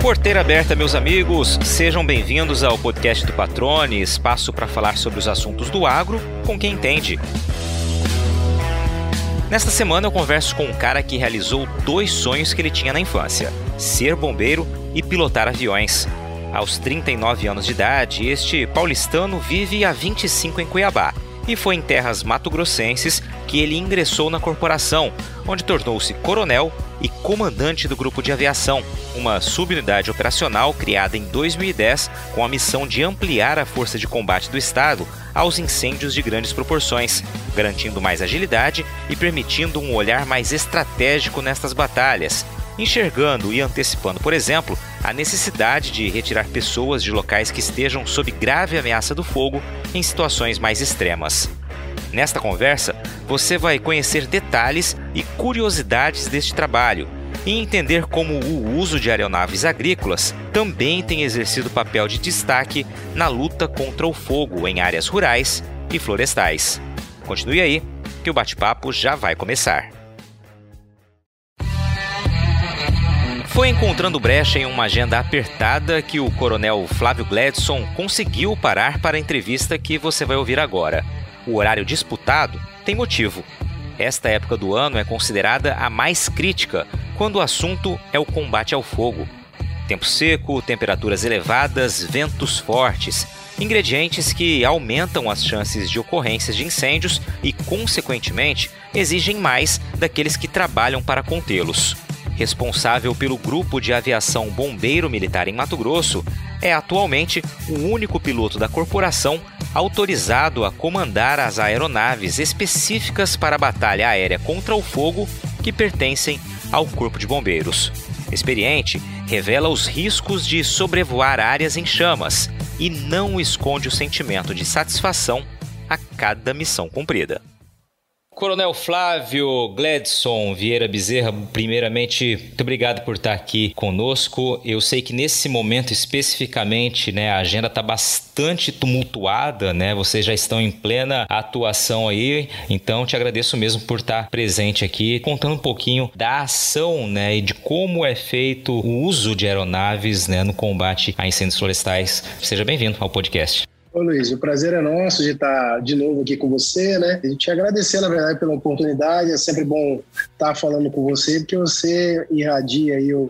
Porteira aberta, meus amigos, sejam bem-vindos ao podcast do Patrone, espaço para falar sobre os assuntos do agro com quem entende. Nesta semana eu converso com um cara que realizou dois sonhos que ele tinha na infância: ser bombeiro e pilotar aviões. Aos 39 anos de idade, este paulistano vive há 25 em Cuiabá e foi em terras mato-grossenses que ele ingressou na corporação, onde tornou-se coronel e comandante do Grupo de Aviação, uma subunidade operacional criada em 2010 com a missão de ampliar a força de combate do Estado aos incêndios de grandes proporções, garantindo mais agilidade e permitindo um olhar mais estratégico nestas batalhas, enxergando e antecipando, por exemplo, a necessidade de retirar pessoas de locais que estejam sob grave ameaça do fogo em situações mais extremas. Nesta conversa, você vai conhecer detalhes e curiosidades deste trabalho e entender como o uso de aeronaves agrícolas também tem exercido papel de destaque na luta contra o fogo em áreas rurais e florestais. Continue aí, que o bate-papo já vai começar. Foi encontrando brecha em uma agenda apertada que o coronel Flávio Gladson conseguiu parar para a entrevista que você vai ouvir agora. O horário disputado tem motivo. Esta época do ano é considerada a mais crítica quando o assunto é o combate ao fogo. Tempo seco, temperaturas elevadas, ventos fortes, ingredientes que aumentam as chances de ocorrências de incêndios e, consequentemente, exigem mais daqueles que trabalham para contê-los. Responsável pelo Grupo de Aviação Bombeiro Militar em Mato Grosso, é atualmente o único piloto da corporação autorizado a comandar as aeronaves específicas para a batalha aérea contra o fogo que pertencem ao Corpo de Bombeiros. Experiente, revela os riscos de sobrevoar áreas em chamas e não esconde o sentimento de satisfação a cada missão cumprida. Coronel Flávio Gladson Vieira Bezerra, primeiramente, muito obrigado por estar aqui conosco. Eu sei que nesse momento especificamente, né, a agenda está bastante tumultuada, né? Vocês já estão em plena atuação aí, então te agradeço mesmo por estar presente aqui, contando um pouquinho da ação, né, e de como é feito o uso de aeronaves, né, no combate a incêndios florestais. Seja bem-vindo ao podcast. Ô Luiz, o prazer é nosso de estar de novo aqui com você, né? E te agradecer, na verdade, pela oportunidade. É sempre bom estar falando com você, porque você irradia aí o,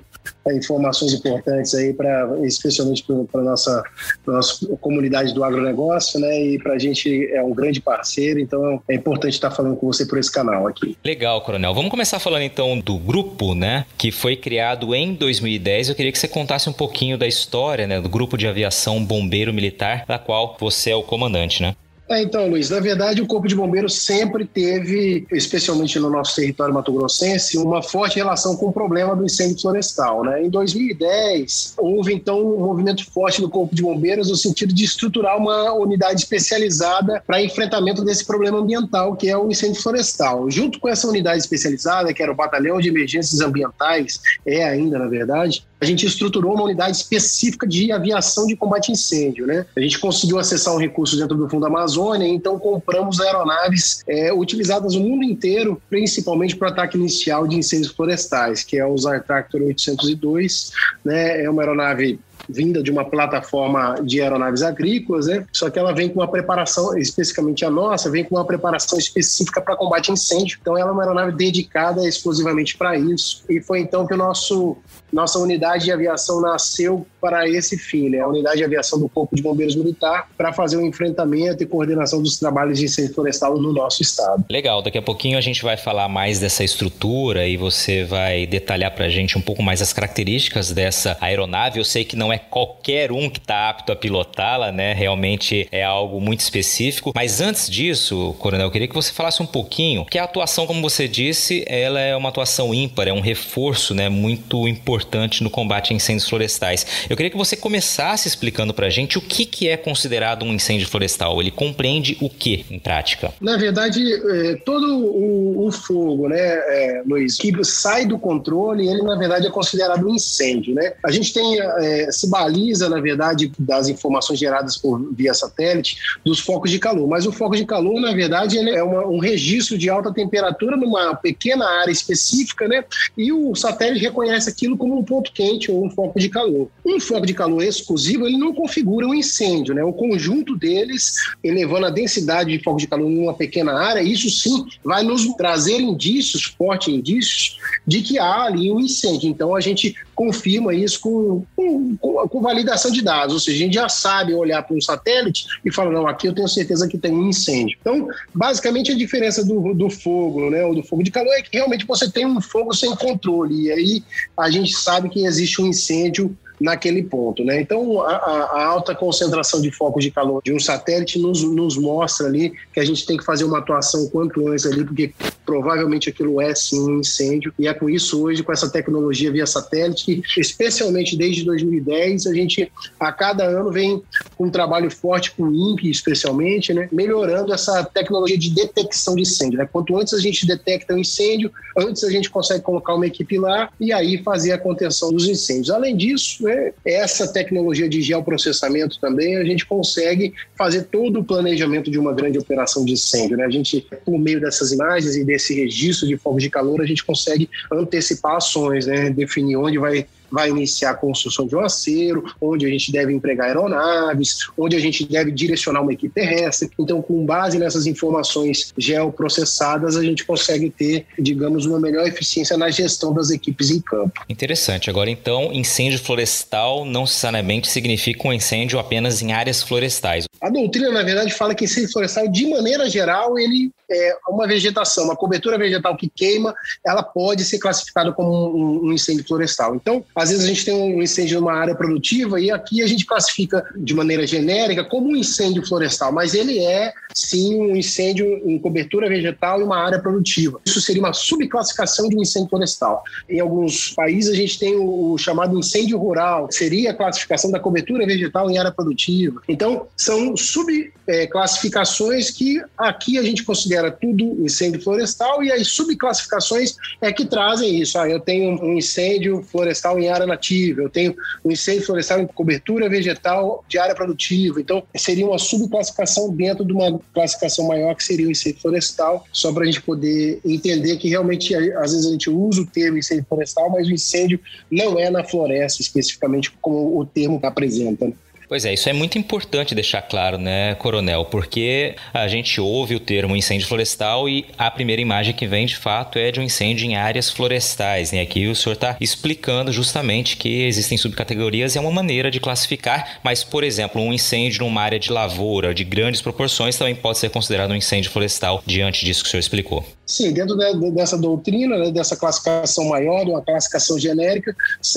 informações importantes aí para especialmente para nossa pra nossa comunidade do agronegócio, né? E para a gente é um grande parceiro, então é importante estar falando com você por esse canal aqui. Legal, Coronel. Vamos começar falando então do grupo, né? Que foi criado em 2010. Eu queria que você contasse um pouquinho da história, né? Do grupo de aviação bombeiro militar, da qual você é o comandante, né? É, então, Luiz, na verdade, o Corpo de Bombeiros sempre teve, especialmente no nosso território mato-grossense, uma forte relação com o problema do incêndio florestal. Né? Em 2010, houve, então, um movimento forte do Corpo de Bombeiros no sentido de estruturar uma unidade especializada para enfrentamento desse problema ambiental, que é o incêndio florestal. Junto com essa unidade especializada, que era o Batalhão de Emergências Ambientais, é ainda, na verdade, a gente estruturou uma unidade específica de aviação de combate a incêndio. Né? A gente conseguiu acessar um recurso dentro do Fundo Amazônia, então compramos aeronaves é, utilizadas no mundo inteiro, principalmente para o ataque inicial de incêndios florestais, que é o Zar Tractor 802. Né? É uma aeronave vinda de uma plataforma de aeronaves agrícolas, né? Só que ela vem com uma preparação, especificamente a nossa, vem com uma preparação específica para combate a incêndio. Então ela é uma aeronave dedicada exclusivamente para isso. E foi então que o nosso nossa unidade de aviação nasceu para esse fim, né? A unidade de aviação do Corpo de Bombeiros Militar para fazer o enfrentamento e coordenação dos trabalhos de incêndio florestal no nosso estado. Legal, daqui a pouquinho a gente vai falar mais dessa estrutura e você vai detalhar para a gente um pouco mais as características dessa aeronave. Eu sei que não é qualquer um que está apto a pilotá-la, né? Realmente é algo muito específico. Mas antes disso, Coronel, eu queria que você falasse um pouquinho que a atuação, como você disse, ela é uma atuação ímpar, é um reforço, né? Muito importante no combate a incêndios florestais. Eu queria que você começasse explicando para a gente o que, que é considerado um incêndio florestal. Ele compreende o que em prática? Na verdade, é, todo o, fogo, né, é, Luiz, que sai do controle, ele na verdade é considerado um incêndio, né? A gente tem, é, se baliza, na verdade, das informações geradas por via satélite dos focos de calor, mas o foco de calor, na verdade, é uma, um registro de alta temperatura numa pequena área específica, né? E o satélite reconhece aquilo como um ponto quente ou um foco de calor. Um foco de calor exclusivo, ele não configura um incêndio, né? O conjunto deles, elevando a densidade de foco de calor em uma pequena área, isso sim vai nos trazer indícios, fortes indícios, de que há ali um incêndio. Então a gente confirma isso com, com, com, validação de dados, ou seja, a gente já sabe olhar para um satélite e fala, não, aqui eu tenho certeza que tem um incêndio. Então, basicamente a diferença do, do fogo, né, ou do fogo de calor é que realmente você tem um fogo sem controle, e aí a gente sabe que existe um incêndio naquele ponto. Né? Então, a, a, alta concentração de focos de calor de um satélite nos, nos mostra ali que a gente tem que fazer uma atuação quanto antes ali, porque provavelmente aquilo é sim um incêndio. E é com isso hoje, com essa tecnologia via satélite, que especialmente desde 2010, a gente a cada ano vem com um trabalho forte com o INPE, especialmente, né? melhorando essa tecnologia de detecção de incêndio. Né? Quanto antes a gente detecta um incêndio, antes a gente consegue colocar uma equipe lá e aí fazer a contenção dos incêndios. Além disso, né, essa tecnologia de geoprocessamento também, a gente consegue fazer todo o planejamento de uma grande operação de incêndio. Né? A gente, por meio dessas imagens e desse registro de fogos de calor, a gente consegue antecipar ações, né? definir onde vai vai iniciar a construção de um acero, onde a gente deve empregar aeronaves, onde a gente deve direcionar uma equipe terrestre. Então, com base nessas informações geoprocessadas, a gente consegue ter, digamos, uma melhor eficiência na gestão das equipes em campo. Interessante. Agora, então, incêndio florestal não necessariamente significa um incêndio apenas em áreas florestais. A doutrina, na verdade, fala que incêndio florestal, de maneira geral, ele é uma vegetação, uma cobertura vegetal que queima, ela pode ser classificada como um, um incêndio florestal. Então, às vezes a gente tem um incêndio numa área produtiva e aqui a gente classifica de maneira genérica como um incêndio florestal, mas ele é sim um incêndio em cobertura vegetal e uma área produtiva. Isso seria uma subclassificação de um incêndio florestal. Em alguns países a gente tem o chamado incêndio rural, que seria a classificação da cobertura vegetal em área produtiva. Então, são subclassificações que aqui a gente considera tudo incêndio florestal e as subclassificações é que trazem isso. Ah, eu tenho um incêndio florestal em área nativa, eu tenho um incêndio florestal em cobertura vegetal de área produtiva. Então, seria uma subclassificação dentro de uma classificação maior que seria o incêndio florestal, só para a gente poder entender que realmente, às vezes, a gente usa o termo incêndio florestal, mas o incêndio não é na floresta especificamente como o termo apresenta. Pois é, isso é muito importante deixar claro, né, Coronel? Porque a gente ouve o termo incêndio florestal e a primeira imagem que vem de fato é de um incêndio em áreas florestais. Né? Aqui o senhor está explicando justamente que existem subcategorias e é uma maneira de classificar, mas, por exemplo, um incêndio numa área de lavoura de grandes proporções também pode ser considerado um incêndio florestal diante disso que o senhor explicou. Sim, dentro de, dessa doutrina, né, dessa classificação maior, de uma classificação genérica,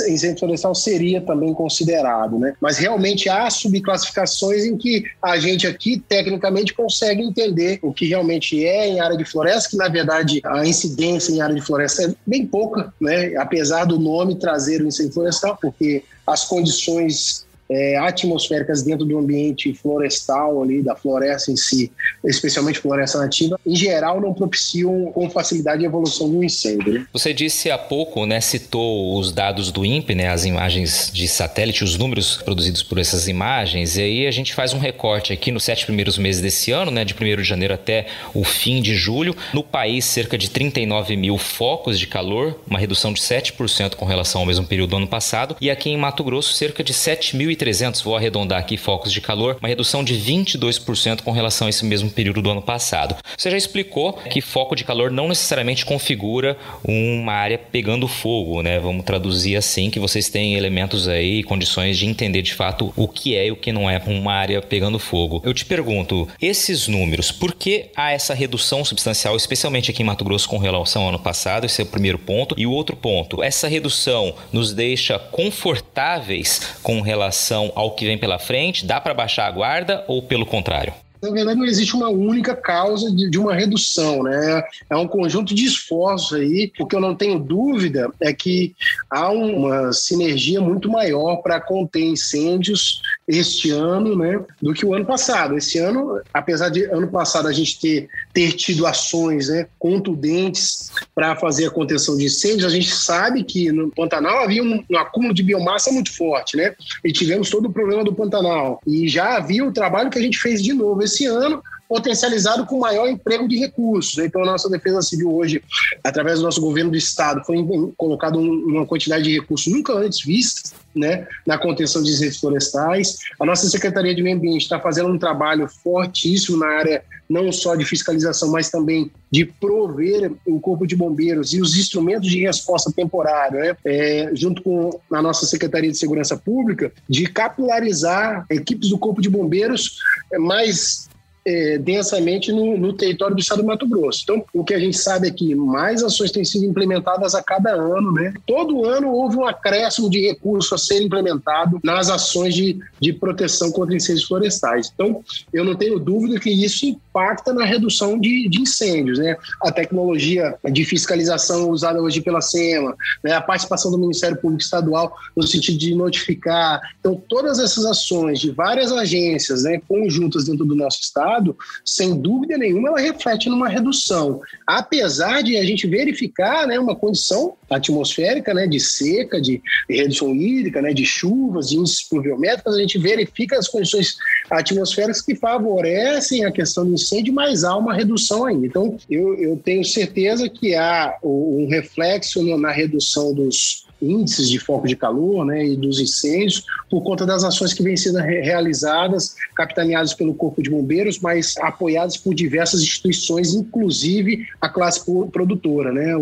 incêndio florestal seria também considerado, né? Mas realmente há subclassificações em que a gente aqui, tecnicamente, consegue entender o que realmente é em área de floresta, que na verdade a incidência em área de floresta é bem pouca, né? Apesar do nome trazer o incêndio florestal, porque as condições é, atmosféricas dentro do ambiente florestal ali, da floresta em si, especialmente floresta nativa, em geral não propiciam com facilidade a evolução do incêndio. Né? Você disse há pouco, né, citou os dados do INPE, né, as imagens de satélite, os números produzidos por essas imagens, e aí a gente faz um recorte aqui nos sete primeiros meses desse ano, né, de 1 de janeiro até o fim de julho, no país cerca de 39 mil focos de calor, uma redução de 7% com relação ao mesmo período do ano passado, e aqui em Mato Grosso cerca de 7.300 1.300, vou arredondar aqui, focos de calor, uma redução de 22% com relação a esse mesmo período do ano passado. Você já explicou que foco de calor não necessariamente configura uma área pegando fogo, né? Vamos traduzir assim, que vocês têm elementos aí, condições de entender de fato o que é e o que não é uma área pegando fogo. Eu te pergunto, esses números, por que há essa redução substancial, especialmente aqui em Mato Grosso com relação ao ano passado? Esse é o primeiro ponto. E o outro ponto, essa redução nos deixa confortáveis com relação relação ao que vem pela frente? Dá para baixar a guarda ou pelo contrário? na verdade, não existe uma única causa de, de, uma redução, né? É um conjunto de esforços aí. O que eu não tenho dúvida é que há uma sinergia muito maior para conter incêndios este ano, né, do que o ano passado. Esse ano, apesar de ano passado a gente ter, ter tido ações né, contundentes para fazer a contenção de incêndios, a gente sabe que no Pantanal havia um, um acúmulo de biomassa muito forte, né? E tivemos todo o problema do Pantanal. E já havia o trabalho que a gente fez de novo esse ano, potencializado com maior emprego de recursos. Então, a nossa Defesa Civil hoje, através do nosso governo do Estado, foi colocado uma quantidade de recursos nunca antes vistas né, na contenção de incêndios florestais. A nossa Secretaria de Meio Ambiente está fazendo um trabalho fortíssimo na área não só de fiscalização, mas também de prover o Corpo de Bombeiros e os instrumentos de resposta temporária, né, é, junto com a nossa Secretaria de Segurança Pública, de capilarizar equipes do Corpo de Bombeiros mais é, densamente no, no, território do estado do Mato Grosso. Então, o que a gente sabe é que mais ações têm sido implementadas a cada ano, né? Todo ano houve um acréscimo de recursos a ser implementado nas ações de, de proteção contra incêndios florestais. Então, eu não tenho dúvida que isso impacta na redução de, de incêndios, né? A tecnologia de fiscalização usada hoje pela SEMA, né? a participação do Ministério Público Estadual no sentido de notificar. Então, todas essas ações de várias agências né, conjuntas dentro do nosso estado passado, sem dúvida nenhuma, ela reflete numa redução. Apesar de a gente verificar né, uma condição atmosférica né, de seca, de, redução hídrica, né, de chuvas, de índices pluviométricos, a gente verifica as condições atmosféricas que favorecem a questão do incêndio, mas há uma redução ainda. Então, eu, eu tenho certeza que há um reflexo na redução dos índices de foco de calor né, e dos incêndios, por conta das ações que vêm sendo realizadas, capitaneadas pelo Corpo de Bombeiros, mas apoiadas por diversas instituições, inclusive a classe produtora. Né?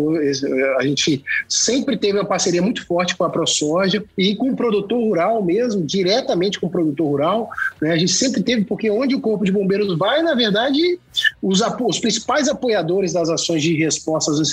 A gente sempre teve uma parceria muito forte com a ProSoja e com o produtor rural mesmo, diretamente com o produtor rural. Né? A gente sempre teve, porque onde o Corpo de Bombeiros vai, na verdade, os, os principais apoiadores das ações de resposta às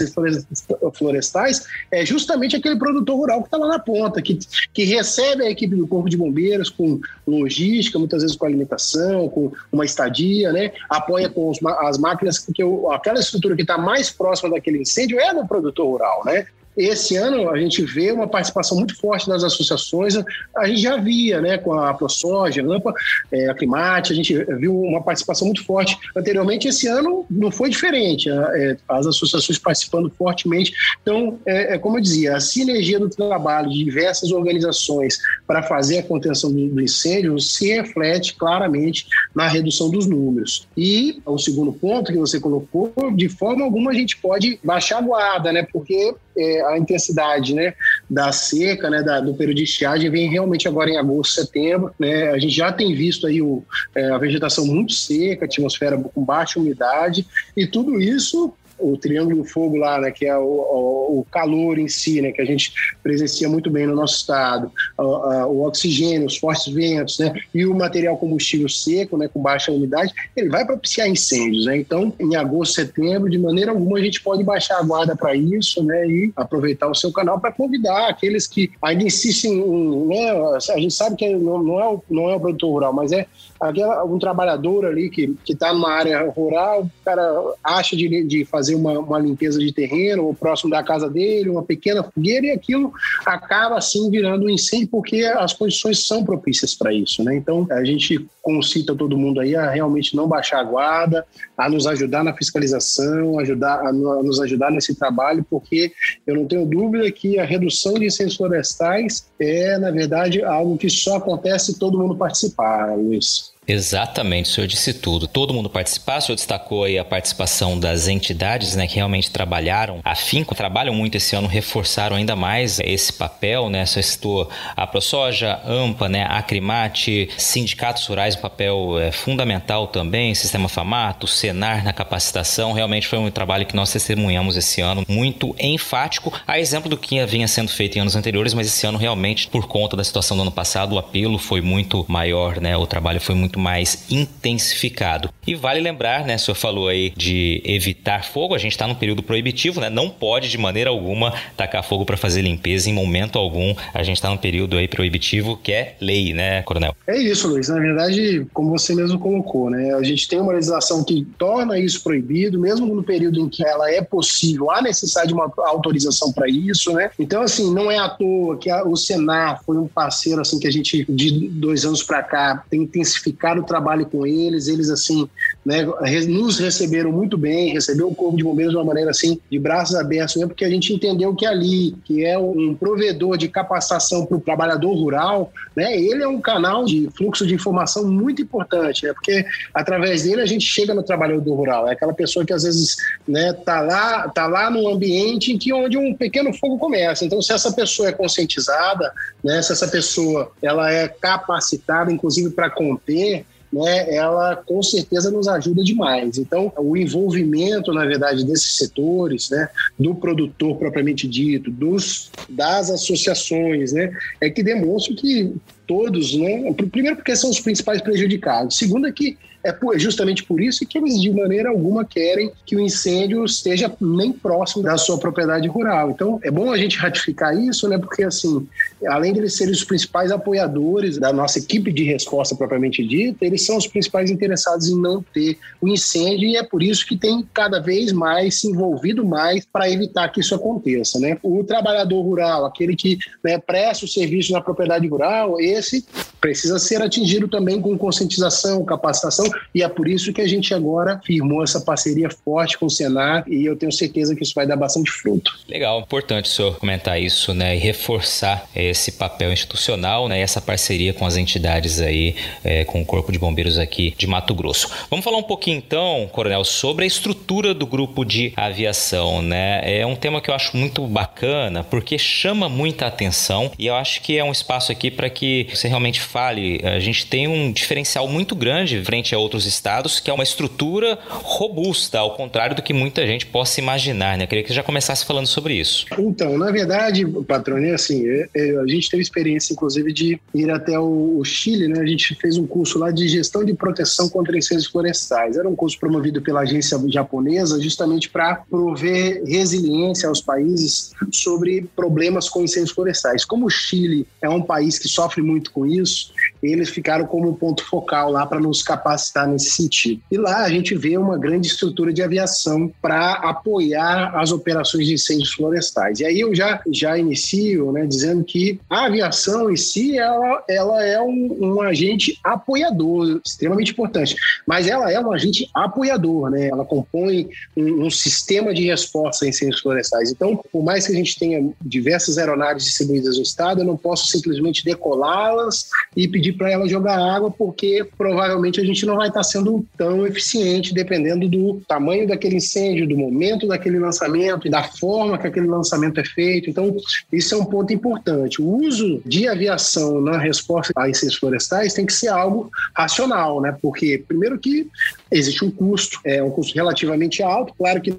florestais é justamente aquele produtor rural que está lá na ponta, que, que recebe a equipe do Corpo de Bombeiros com logística, muitas vezes com alimentação, com uma estadia, né? apoia com os, as máquinas, porque aquela estrutura que está mais próxima daquele incêndio é no produtor rural. Né? Esse ano a gente vê uma participação muito forte das associações. A gente já via, né, com a ProSoja, a AMPA, é, a Climate, a gente viu uma participação muito forte anteriormente. Esse ano não foi diferente, é, as associações participando fortemente. Então, é, é, como eu dizia, a sinergia do trabalho de diversas organizações para fazer a contenção do, do incêndio se reflete claramente na redução dos números. E o segundo ponto que você colocou, de forma alguma a gente pode baixar a guarda, né, porque é, a intensidade né, da seca, né, da, do período de estiagem, vem realmente agora em agosto, setembro. Né, a gente já tem visto aí o, é, a vegetação muito seca, atmosfera com baixa umidade, e tudo isso o Triângulo do Fogo lá, né, que é o, o, o, calor em si, né, que a gente presencia muito bem no nosso estado, o, o, oxigênio, os fortes ventos, né, e o material combustível seco, né, com baixa umidade, ele vai propiciar incêndios, né? Então, em agosto, setembro, de maneira alguma a gente pode baixar a guarda para isso, né, e aproveitar o seu canal para convidar aqueles que ainda insistem, em, né, a gente sabe que não, não, é o, não é o produtor rural, mas é aquela, um trabalhador ali que está numa área rural, o cara acha de, de fazer uma, uma limpeza de terreno ou próximo da casa dele, uma pequena fogueira, e aquilo acaba assim virando um incêndio porque as condições são propícias para isso. Né? Então a gente concita todo mundo aí a realmente não baixar a guarda, a nos ajudar na fiscalização, ajudar, a nos ajudar nesse trabalho, porque eu não tenho dúvida que a redução de incêndios florestais é, na verdade, algo que só acontece se todo mundo participar, Luiz. Exatamente, o senhor disse tudo. Todo mundo participar, o senhor destacou aí a participação das entidades, né, que realmente trabalharam, afinco, trabalham muito esse ano, reforçaram ainda mais esse papel, né, você citou a ProSoja, AMPA, né, Acrimate, sindicatos rurais, um papel é, fundamental também, Sistema Famato, Senar na capacitação, realmente foi um trabalho que nós testemunhamos esse ano, muito enfático, a exemplo do que vinha sendo feito em anos anteriores, mas esse ano realmente, por conta da situação do ano passado, o apelo foi muito maior, né, o trabalho foi muito mais intensificado. E vale lembrar, né, o senhor falou aí de evitar fogo, a gente está num período proibitivo, né? Não pode de maneira alguma tacar fogo para fazer limpeza em momento algum. A gente está num período aí proibitivo que é lei, né, coronel? É isso, Luiz. Na verdade, como você mesmo colocou, né? A gente tem uma legislação que torna isso proibido, mesmo no período em que ela é possível, há necessidade de uma autorização para isso, né? Então, assim, não é à toa que a, o Senar foi um parceiro, assim, que a gente, de dois anos para cá, tem intensificado o trabalho com eles. Eles, assim, né, nos receberam muito bem, recebeu o Corpo de Bombeiros de uma maneira, assim, de braços abertos, mesmo porque a gente entendeu que ali, que é um provedor de capacitação para o trabalhador rural, né, ele é um canal de fluxo de informação muito importante, né, porque através dele a gente chega no trabalhador rural. É aquela pessoa que às vezes né, tá lá, tá lá no ambiente em que onde um pequeno fogo começa. Então, se essa pessoa é conscientizada, né, se essa pessoa ela é capacitada, inclusive para conter, né, ela com certeza nos ajuda demais. Então, o envolvimento, na verdade, desses setores, né, do produtor propriamente dito, dos, das associações, né, é que demonstra que todos, né, primeiro porque são os principais prejudicados, segundo é que é justamente por isso que eles, de maneira alguma, querem que o incêndio esteja nem próximo da sua propriedade rural. Então, é bom a gente ratificar isso, né? Porque, assim, além de eles serem os principais apoiadores da nossa equipe de resposta propriamente dita, eles são os principais interessados em não ter o incêndio e é por isso que tem cada vez mais se envolvido mais para evitar que isso aconteça, né? O trabalhador rural, aquele que né, presta o serviço na propriedade rural, esse precisa ser atingido também com conscientização, capacitação e é por isso que a gente agora firmou essa parceria forte com o Senar e eu tenho certeza que isso vai dar bastante fruto. Legal, importante o senhor comentar isso, né, e reforçar esse papel institucional, né, essa parceria com as entidades aí, é, com o Corpo de Bombeiros aqui de Mato Grosso. Vamos falar um pouquinho então, Coronel, sobre a estrutura do grupo de aviação, né? É um tema que eu acho muito bacana porque chama muita atenção e eu acho que é um espaço aqui para que você realmente fale. A gente tem um diferencial muito grande frente a outros estados, que é uma estrutura robusta, ao contrário do que muita gente possa imaginar, né? Eu queria que você já começasse falando sobre isso. Então, na verdade, patrônio, é assim, é, é, a gente teve experiência, inclusive, de ir até o, Chile, né? A gente fez um curso lá de gestão de proteção contra incêndios florestais. Era um curso promovido pela agência japonesa, justamente para prover resiliência aos países sobre problemas com incêndios florestais. Como o Chile é um país que sofre muito com isso, eles ficaram como ponto focal lá para nos capacitar nesse sentido. E lá a gente vê uma grande estrutura de aviação para apoiar as operações de incêndios florestais. E aí eu já, já inicio né, dizendo que a aviação em si ela, ela é um, um agente apoiador, extremamente importante, mas ela é um agente apoiador, né? ela compõe um, um sistema de resposta a incêndios florestais. Então, por mais que a gente tenha diversas aeronaves distribuídas no estado, eu não posso simplesmente decolá-las e pedir para elas jogar água, porque provavelmente a gente não vai estar sendo tão eficiente dependendo do tamanho daquele incêndio, do momento daquele lançamento e da forma que aquele lançamento é feito. Então, isso é um ponto importante. O uso de aviação na resposta a incêndios florestais tem que ser algo racional, né? Porque, primeiro que existe um custo, é um custo relativamente alto, claro que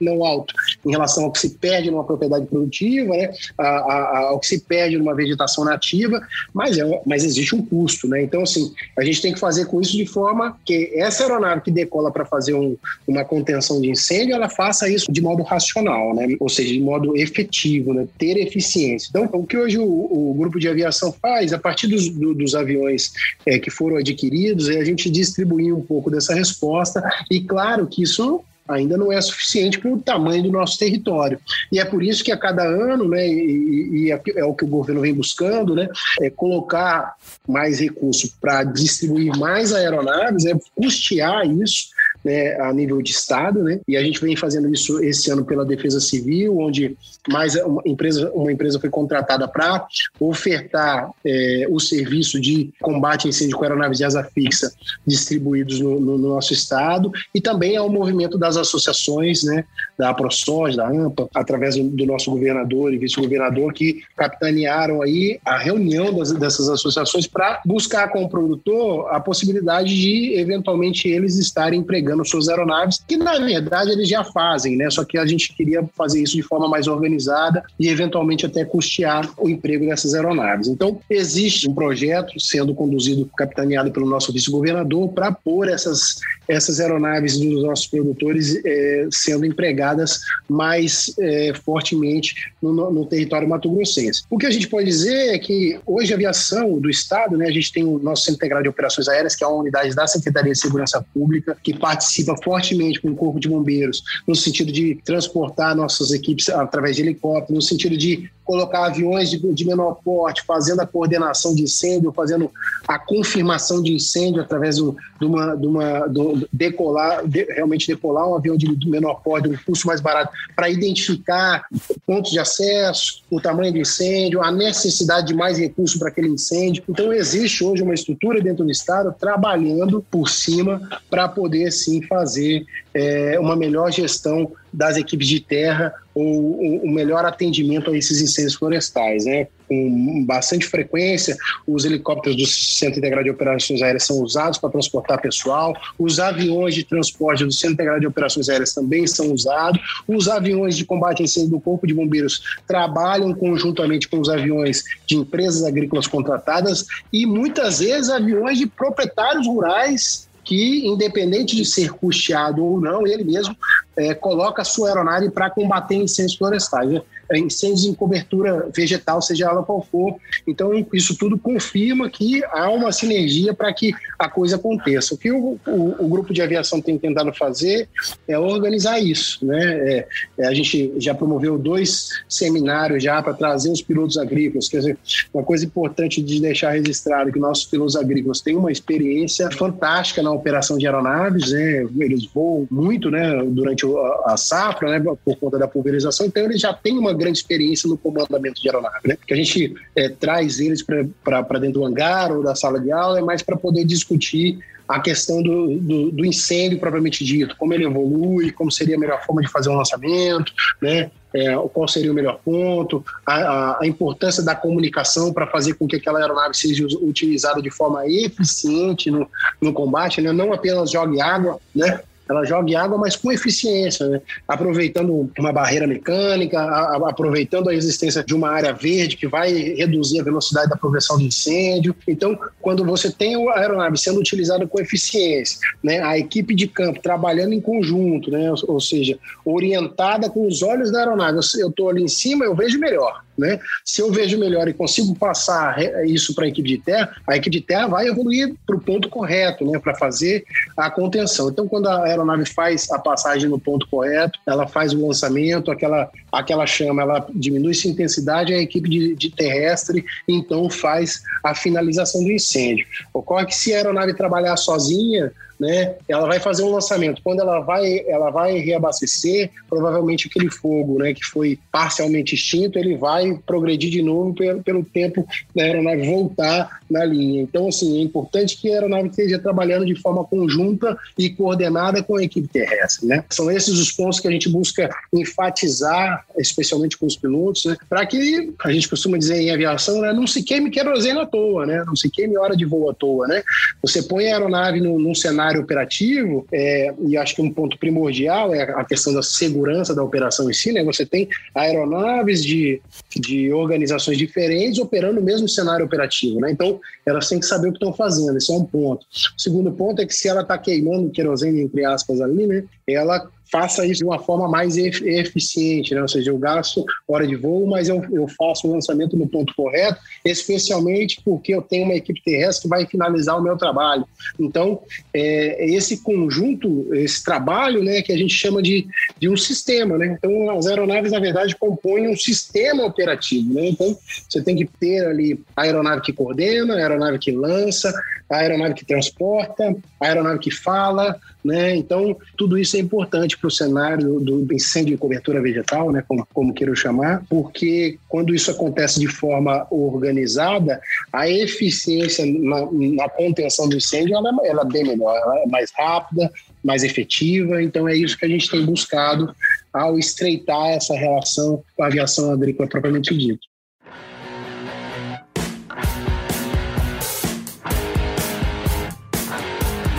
não alto em relação ao que se perde numa propriedade produtiva, né, a, a, ao que se perde numa vegetação nativa, mas, é, mas existe um custo. Né? Então, assim, a gente tem que fazer com isso de forma que essa aeronave que decola para fazer um, uma contenção de incêndio, ela faça isso de modo racional, né? ou seja, de modo efetivo, né? ter eficiência. Então, o que hoje o, o grupo de aviação faz, a partir dos, do, dos aviões é, que foram adquiridos, é a gente distribuir um pouco dessa resposta, e claro que isso ainda não é suficiente para o tamanho do nosso território. E é por isso que a cada ano, né, e, e é, é o que o governo vem buscando, né, é colocar mais recursos para distribuir mais aeronaves, é custear isso né, a nível de Estado, né? E a gente vem fazendo isso esse ano pela Defesa Civil, onde mais uma empresa, uma empresa foi contratada para ofertar é, o serviço de combate a incêndio com aeronaves de asa fixa distribuídos no, no, no nosso Estado, e também ao movimento das associações, né, da ProSoja, da AMPA, através do nosso governador e vice-governador, que capitanearam aí a reunião das, dessas associações para buscar com o produtor a possibilidade de, eventualmente, eles estarem empregando desenvolvendo suas aeronaves, que na verdade eles já fazem, né? Só que a gente queria fazer isso de forma mais organizada e eventualmente até custear o emprego dessas aeronaves. Então, existe um projeto sendo conduzido, capitaneado pelo nosso vice-governador, para pôr essas, essas aeronaves dos nossos produtores é, sendo empregadas mais é, fortemente no, no território mato-grossense. O que a gente pode dizer é que hoje a aviação do Estado, né, a gente tem o nosso Centro Integrado de Operações Aéreas, que é uma unidade da Secretaria de Segurança Pública, que participa fortemente com o Corpo de Bombeiros, no sentido de transportar nossas equipes através de helicóptero, no sentido de colocar aviões de, de, menor porte, fazendo a coordenação de incêndio, fazendo a confirmação de incêndio através do, de uma, de uma do, decolar, de, realmente decolar um avião de, de menor porte, um custo mais barato, para identificar pontos de acesso, o tamanho do incêndio, a necessidade de mais recursos para aquele incêndio. Então, existe hoje uma estrutura dentro do Estado trabalhando por cima para poder, sim, fazer é, uma melhor gestão das equipes de terra ou o melhor atendimento a esses incêndios florestais. Né? Com bastante frequência, os helicópteros do Centro Integrado de Operações Aéreas são usados para transportar pessoal, os aviões de transporte do Centro Integrado de Operações Aéreas também são usados, os aviões de combate a incêndio do Corpo de Bombeiros trabalham conjuntamente com os aviões de empresas agrícolas contratadas e muitas vezes aviões de proprietários rurais que, independente de ser custeado ou não, ele mesmo é, coloca a sua aeronave para combater incêndios florestais, né? É, incêndios em cobertura vegetal, seja ela qual for. Então, isso tudo confirma que há uma sinergia para que a coisa aconteça. O que o, o, o, grupo de aviação tem tentado fazer é organizar isso. Né? É, é a gente já promoveu dois seminários já para trazer os pilotos agrícolas. Quer dizer, uma coisa importante de deixar registrado que nossos pilotos agrícolas têm uma experiência fantástica na operação de aeronaves, né? eles voam muito né, durante a safra, né, por conta da pulverização, então eles já têm uma grande experiência no comandamento de aeronave, né? Que a gente é, traz eles para dentro do hangar ou da sala de aula, é mais para poder discutir a questão do, do, do, incêndio propriamente dito, como ele evolui, como seria a melhor forma de fazer um lançamento, né? É, qual seria o melhor ponto, a, a, a importância da comunicação para fazer com que aquela aeronave seja utilizada de forma eficiente no, no combate, né? não apenas jogue água, né? Ela jogue água, mas com eficiência, né? aproveitando uma barreira mecânica, a, a, aproveitando a existência de uma área verde que vai reduzir a velocidade da progressão do incêndio. Então, quando você tem a aeronave sendo utilizada com eficiência, né? a equipe de campo trabalhando em conjunto, né? ou, ou seja, orientada com os olhos da aeronave, eu estou ali em cima, eu vejo melhor. Né? Se eu vejo melhor e consigo passar isso para a equipe de terra, a equipe de terra vai evoluir para o ponto correto, né? para fazer a contenção. Então, quando a aeronave faz a passagem no ponto correto, ela faz o lançamento, aquela, aquela chama ela diminui sua intensidade, a equipe de, de terrestre então faz a finalização do incêndio. Ocorre que se a aeronave trabalhar sozinha, né? Ela vai fazer um lançamento. Quando ela vai, ela vai reabastecer, provavelmente aquele fogo, né, que foi parcialmente extinto, ele vai progredir de novo pelo, pelo tempo da aeronave voltar na linha. Então, assim, é importante que a aeronave esteja trabalhando de forma conjunta e coordenada com a equipe terrestre, né? São esses os pontos que a gente busca enfatizar, especialmente com os pilotos, né? Para que a gente costuma dizer em aviação, né, não se queime querosene à toa, né? Não se queime hora de voo à toa, né? Você põe a aeronave num, num cenário cenário operativo, é, e acho que um ponto primordial é a questão da segurança da operação em si, né? Você tem aeronaves de, de organizações diferentes operando o mesmo cenário operativo, né? Então, elas têm que saber o que estão fazendo, esse é um ponto. O segundo ponto é que se ela está queimando querosene, entre aspas, ali, né? Ela faça isso de uma forma mais eficiente, né? ou seja, eu gasto hora de voo, mas eu, eu faço o lançamento no ponto correto, especialmente porque eu tenho uma equipe terrestre que vai finalizar o meu trabalho. Então, é, esse conjunto, esse trabalho, né, que a gente chama de, de um sistema, né? Então, as aeronaves, na verdade, compõem um sistema operativo, né? Então, você tem que ter ali a aeronave que coordena, a aeronave que lança, a aeronave que transporta, a aeronave que fala, né? Então, tudo isso é importante para o cenário do incêndio de cobertura vegetal, né? como, como queiro chamar, porque quando isso acontece de forma organizada, a eficiência na, na contenção do incêndio ela, ela é bem melhor, ela é mais rápida, mais efetiva. Então, é isso que a gente tem buscado ao estreitar essa relação com a aviação agrícola propriamente dita.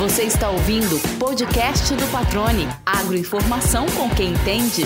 Você está ouvindo o podcast do Patrone. Agroinformação com quem entende.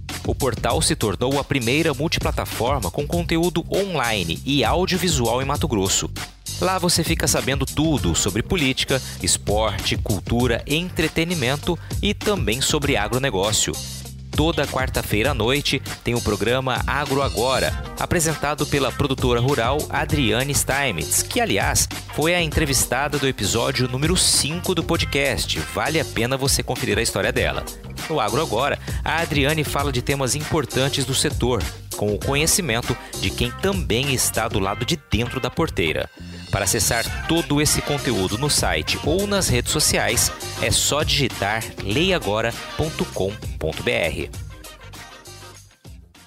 O portal se tornou a primeira multiplataforma com conteúdo online e audiovisual em Mato Grosso. Lá você fica sabendo tudo sobre política, esporte, cultura, entretenimento e também sobre agronegócio. Toda quarta-feira à noite tem o programa Agro Agora, apresentado pela produtora rural Adriane Steinmetz, que, aliás, foi a entrevistada do episódio número 5 do podcast. Vale a pena você conferir a história dela. No Agro Agora, a Adriane fala de temas importantes do setor, com o conhecimento de quem também está do lado de dentro da porteira. Para acessar todo esse conteúdo no site ou nas redes sociais, é só digitar leiagora.com.br.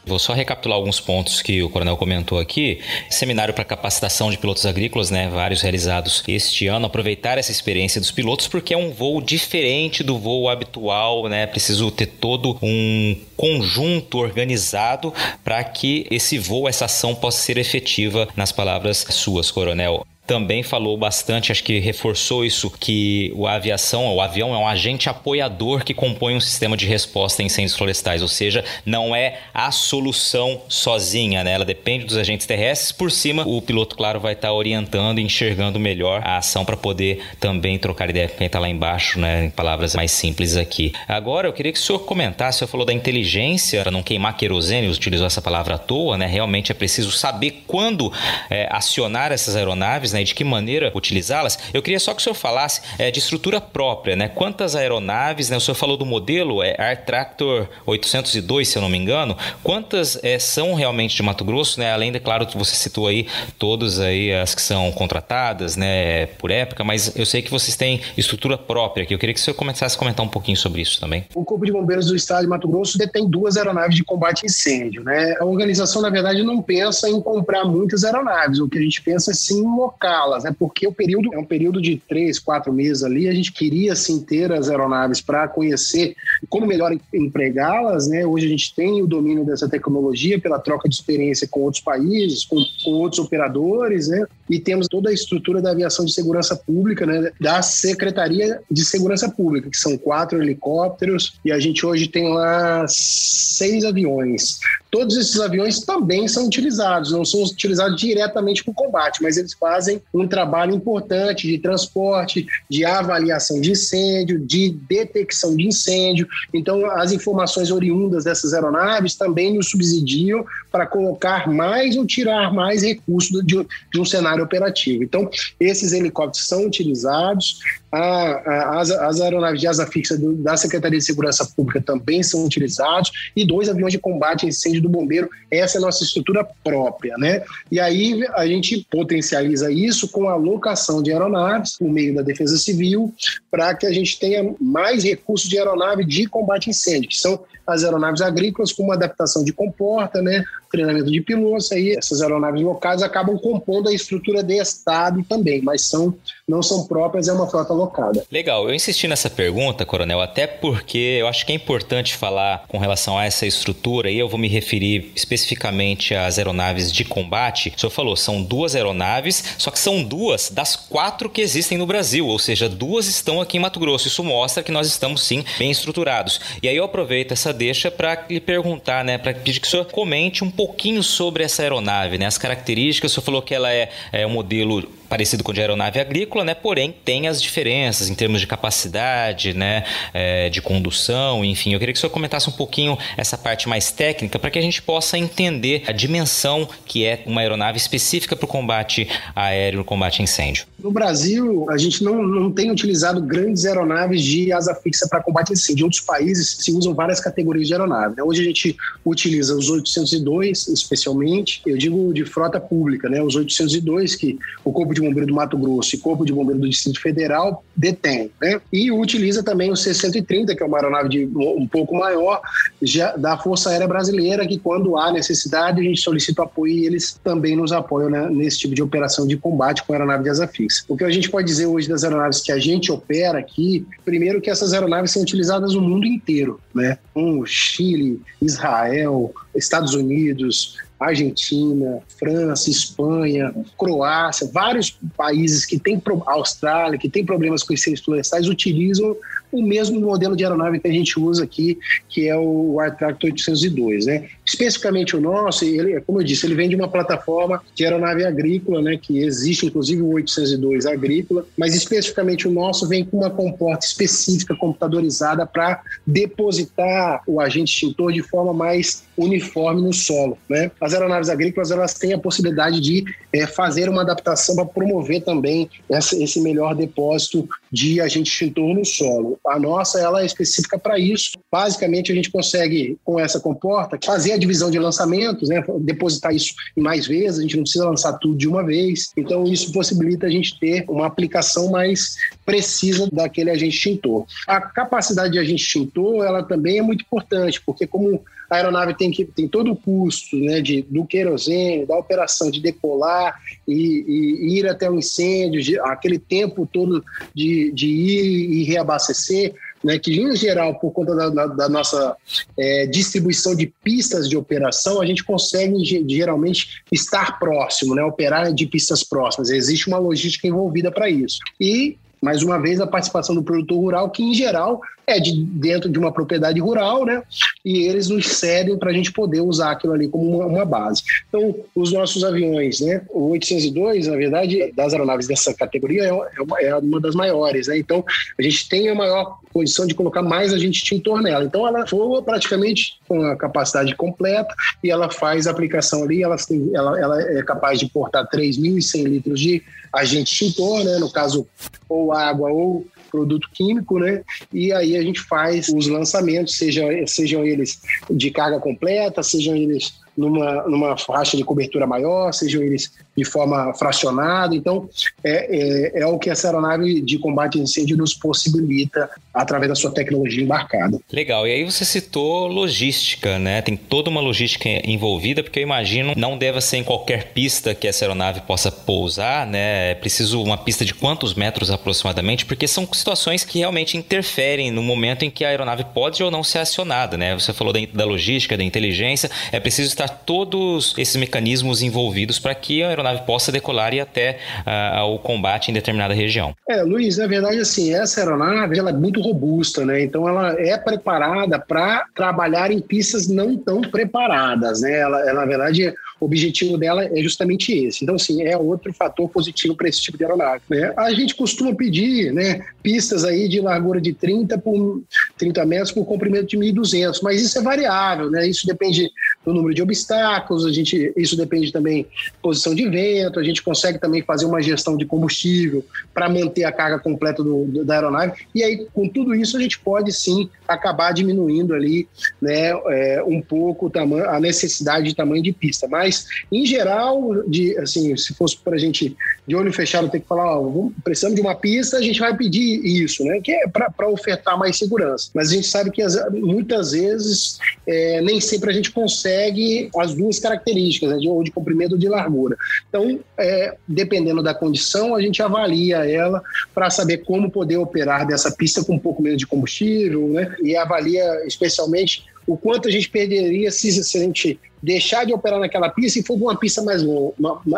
Vou só recapitular alguns pontos que o coronel comentou aqui. Seminário para capacitação de pilotos agrícolas, né? Vários realizados este ano. Aproveitar essa experiência dos pilotos, porque é um voo diferente do voo habitual, né? Preciso ter todo um conjunto organizado para que esse voo, essa ação possa ser efetiva nas palavras suas, coronel também falou bastante, acho que reforçou isso, que a aviação, o avião é um agente apoiador que compõe um sistema de resposta a incêndios florestais, ou seja, não é a solução sozinha, né? Ela depende dos agentes terrestres. Por cima, o piloto, claro, vai estar orientando e enxergando melhor a ação para poder também trocar ideia com quem está lá embaixo, né? Em palavras mais simples aqui. Agora, eu queria que o senhor comentasse, o senhor falou da inteligência, para não queimar querosene, utilizou essa palavra à toa, né? Realmente é preciso saber quando é, acionar essas aeronaves né, e de que maneira utilizá-las. Eu queria só que o senhor falasse é, de estrutura própria, né? Quantas aeronaves, né? O senhor falou do modelo é Air Tractor 802, se eu não me engano. Quantas é, são realmente de Mato Grosso, né? Além, de claro, que você citou aí todas aí as que são contratadas, né, por época, mas eu sei que vocês têm estrutura própria aqui. Eu queria que o senhor começasse a comentar um pouquinho sobre isso também. O Corpo de Bombeiros do Estado de Mato Grosso detém duas aeronaves de combate a incêndio, né? A organização, na verdade, não pensa em comprar muitas aeronaves. O que a gente pensa é sim em locá-las, né? Porque o período é um período de três, quatro meses ali. A gente queria sim ter as aeronaves para conhecer como melhor empregá-las, né? Hoje a gente tem o domínio dessa tecnologia pela troca de experiência com outros países, com, com outros operadores, né? E temos toda a estrutura da aviação de segurança pública, né? Da Secretaria de Segurança Pública, que são quatro helicópteros e a gente hoje tem lá seis aviões. Todos esses aviões também são utilizados, não são utilizados diretamente para o combate, mas eles fazem um trabalho importante de transporte, de avaliação de incêndio, de detecção de incêndio. Então, as informações oriundas dessas aeronaves também nos subsidiam para colocar mais ou tirar mais recursos de, de um cenário operativo. Então, esses helicópteros são utilizados, a, a, as, as, aeronaves de asa fixa do, da Secretaria de Segurança Pública também são utilizados e dois aviões de combate a incêndio do bombeiro. Essa é a nossa estrutura própria, né? E aí a gente potencializa isso com a locação de aeronaves por meio da Defesa Civil para que a gente tenha mais recursos de aeronave de combate a incêndio, que são as aeronaves agrícolas com uma adaptação de comporta, né, treinamento de pilotos, aí essas aeronaves locais acabam compondo a estrutura de Estado também, mas são, não são próprias, é uma frota locada. Legal, eu insisti nessa pergunta, Coronel, até porque eu acho que é importante falar com relação a essa estrutura, e eu vou me referir especificamente às aeronaves de combate. O senhor falou, são duas aeronaves, só que são duas das quatro que existem no Brasil, ou seja, duas estão aqui em Mato Grosso. Isso mostra que nós estamos sim bem estruturados. E aí eu aproveito essa deixa para lhe perguntar, né, para pedir que o senhor comente um pouquinho sobre essa aeronave, né, as características. O senhor falou que ela é, é um modelo parecido com de aeronave agrícola, né? Porém, tem as diferenças em termos de capacidade, né? É, de condução, enfim. Eu queria que o senhor comentasse um pouquinho essa parte mais técnica para que a gente possa entender a dimensão que é uma aeronave específica para o combate aéreo, combate a incêndio. No Brasil, a gente não, não tem utilizado grandes aeronaves de asa fixa para combate a incêndio. Em outros países se usam várias categorias de aeronave. Né? Hoje a gente utiliza os 802, especialmente, eu digo de frota pública, né? Os 802 que o Corpo de Bombeiro do Mato Grosso e Corpo de Bombeiro do Distrito Federal detém, né? E utiliza também o C-130, que é uma aeronave de um pouco maior, já, da Força Aérea Brasileira, que quando há necessidade, a gente solicita apoio e eles também nos apoiam né, nesse tipo de operação de combate com aeronave de asa fixa. O que a gente pode dizer hoje das aeronaves que a gente opera aqui, primeiro que essas aeronaves são utilizadas no mundo inteiro, né? Um Chile, Israel, Estados Unidos, Argentina, França, Espanha, Croácia, vários países que têm Austrália, que têm problemas com incêndios florestais, utilizam o mesmo modelo de aeronave que a gente usa aqui, que é o Aircraft 802, né? Especificamente o nosso, ele, como eu disse, ele vem de uma plataforma de aeronave agrícola, né? Que existe, inclusive, o 802 agrícola, mas especificamente o nosso vem com uma comporta específica computadorizada para depositar o agente extintor de forma mais uniforme no solo, né? As aeronaves agrícolas elas têm a possibilidade de é, fazer uma adaptação para promover também essa, esse melhor depósito de agente extintor no solo. A nossa ela é específica para isso. Basicamente a gente consegue com essa comporta fazer a divisão de lançamentos, né? depositar isso em mais vezes. A gente não precisa lançar tudo de uma vez. Então isso possibilita a gente ter uma aplicação mais precisa daquele agente extintor. A capacidade de agente extintor ela também é muito importante porque como a aeronave tem, que, tem todo o custo né, de, do querosene, da operação de decolar e, e ir até o incêndio, de, aquele tempo todo de, de ir e reabastecer, né, que em geral, por conta da, da, da nossa é, distribuição de pistas de operação, a gente consegue geralmente estar próximo, né, operar de pistas próximas. Existe uma logística envolvida para isso. E mais uma vez, a participação do produtor rural, que em geral é de dentro de uma propriedade rural, né? E eles nos cedem para a gente poder usar aquilo ali como uma, uma, base. Então, os nossos aviões, né? O 802, na verdade, das aeronaves dessa categoria, é, é uma, é uma das maiores, né? Então, a gente tem a maior condição de colocar mais agente extintor nela. Então, ela voa praticamente com a capacidade completa e ela faz a aplicação ali, ela, ela, ela é capaz de portar 3.100 litros de agente extintor, né? No caso, ou água ou produto químico, né? E aí a gente faz os lançamentos, sejam, sejam eles de carga completa, sejam eles numa, numa faixa de cobertura maior, sejam eles de forma fracionada. Então, é, é, é, o que essa aeronave de combate a incêndio nos possibilita através da sua tecnologia embarcada. Legal. E aí você citou logística, né? Tem toda uma logística envolvida, porque eu imagino não deve ser em qualquer pista que essa aeronave possa pousar, né? É preciso uma pista de quantos metros aproximadamente, porque são situações que realmente interferem no momento em que a aeronave pode ou não ser acionada, né? Você falou da, da logística, da inteligência, é preciso estar todos esses mecanismos envolvidos para que a aeronave possa decolar e até uh, o combate em determinada região. É, Luiz, na verdade, assim, essa aeronave ela é muito robusta, né? Então ela é preparada para trabalhar em pistas não tão preparadas, né? Ela, ela na verdade, o objetivo dela é justamente esse. Então, sim, é outro fator positivo para esse tipo de aeronave. Né? A gente costuma pedir né, pistas aí de largura de 30 por 30 metros por comprimento de 1.200, mas isso é variável, né? Isso depende do número de obstáculos, a gente, isso depende também posição de vento, a gente consegue também fazer uma gestão de combustível para manter a carga completa do, do, da aeronave. E aí, com tudo isso, a gente pode sim acabar diminuindo ali né, é, um pouco a necessidade de tamanho de pista. Mas, em geral, de, assim, se fosse para a gente de olho fechado ter que falar, ó, precisamos de uma pista, a gente vai pedir isso, né? Que é para ofertar mais segurança. Mas a gente sabe que as, muitas vezes é, nem sempre a gente consegue as duas características, né? de, ou de comprimento ou de largura. Então, é, dependendo da condição, a gente avalia ela para saber como poder operar dessa pista com um pouco menos de combustível, né? E avalia especialmente o quanto a gente perderia se, se a gente deixar de operar naquela pista e for uma pista mais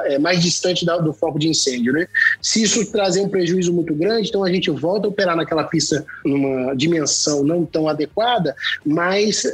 é, mais distante do foco de incêndio, né? Se isso trazer um prejuízo muito grande, então a gente volta a operar naquela pista numa dimensão não tão adequada, mas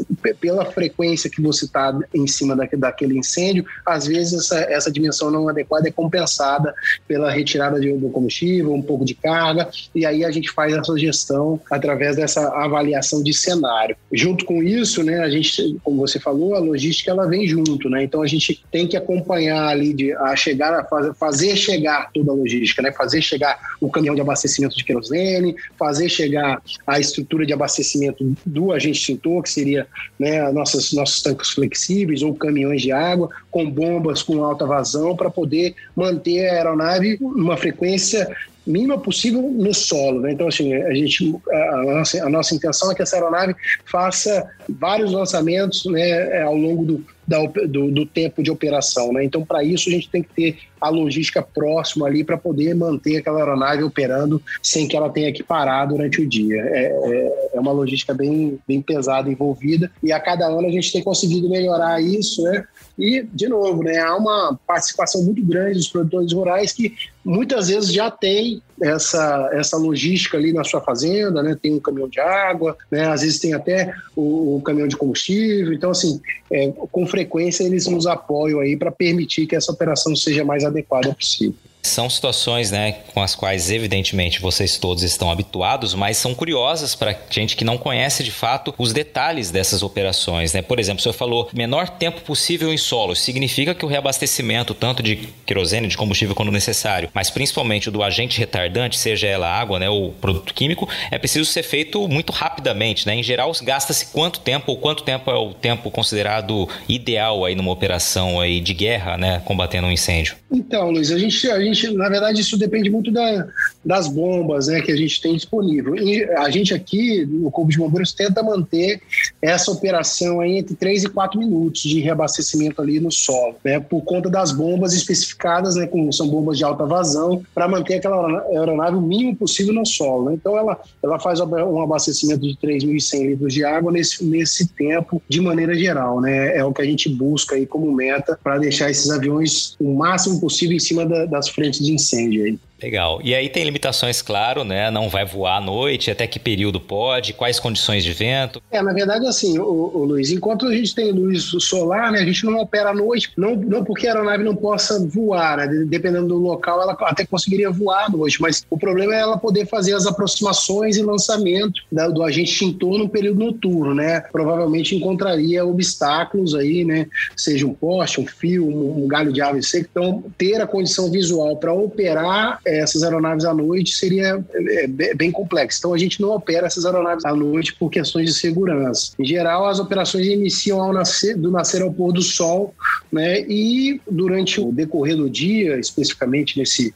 pela frequência que você está em cima daquele incêndio, às vezes essa, essa dimensão não adequada é compensada pela retirada de, do combustível, um pouco de carga, e aí a gente faz essa gestão através dessa avaliação de cenário. Junto com isso, né, a gente, como você falou, a logística ela vem vem junto, né? Então a gente tem que acompanhar ali de, a chegar a fazer, fazer chegar toda a logística, né? Fazer chegar o caminhão de abastecimento de querosene, fazer chegar a estrutura de abastecimento do agente extintor, que seria né, nossas, nossos tanques flexíveis ou caminhões de água, com bombas com alta vazão, para poder manter a aeronave numa frequência mínima possível no solo. Né? Então, assim, a, gente, a, nossa, a nossa intenção é que essa aeronave faça vários lançamentos né, ao longo do, da, do, do, tempo de operação. Né? Então, para isso, a gente tem que ter a logística próxima ali para poder manter aquela aeronave operando sem que ela tenha que parar durante o dia. É, é, é, uma logística bem, bem pesada envolvida e a cada ano a gente tem conseguido melhorar isso, né? E, de novo, né, há uma participação muito grande dos produtores rurais que muitas vezes já tem essa, essa logística ali na sua fazenda, né? Tem um caminhão de água, né? Às vezes tem até o, o caminhão de combustível. Então, assim, é, com frequência eles nos apoiam aí para permitir que essa operação seja mais adequada possível. São situações, né, com as quais evidentemente vocês todos estão habituados, mas são curiosas para gente que não conhece de fato os detalhes dessas operações, né? Por exemplo, o senhor falou menor tempo possível em solo, significa que o reabastecimento tanto de querosene, de combustível quando necessário, mas principalmente do agente retardante, seja ela água, né, ou produto químico, é preciso ser feito muito rapidamente, né? Em geral, gasta-se quanto tempo ou quanto tempo é o tempo considerado ideal aí numa operação aí de guerra, né, combatendo um incêndio? Então, Luiz, a gente, a gente na verdade, isso depende muito da, das bombas né, que a gente tem disponível. E a gente aqui, no Corpo de Bombeiros, tenta manter essa operação aí entre 3 e 4 minutos de reabastecimento ali no solo, né, por conta das bombas especificadas, né, como são bombas de alta vazão, para manter aquela aeronave o mínimo possível no solo. Né? Então, ela, ela faz um abastecimento de 3.100 litros de água nesse, nesse tempo, de maneira geral. Né? É o que a gente busca aí como meta para deixar esses aviões o máximo possível em cima da, das frentes de incêndio aí. Legal. E aí tem limitações, claro, né? Não vai voar à noite, até que período pode, quais condições de vento? É, na verdade, assim, o, o Luiz, enquanto a gente tem luz solar, né, a gente não opera à noite, não, não porque a aeronave não possa voar, né? Dependendo do local, ela até conseguiria voar à noite, mas o problema é ela poder fazer as aproximações e lançamento da, do agente extintor no período noturno, né? Provavelmente encontraria obstáculos aí, né? Seja um poste, um fio, um, um galho de árvore seca. Então, ter a condição visual para operar essas aeronaves à noite seria é, bem complexo. Então a gente não opera essas aeronaves à noite por questões de segurança. Em geral, as operações iniciam ao nascer, do nascer ao pôr do sol, né? E durante o decorrer do dia, especificamente nesse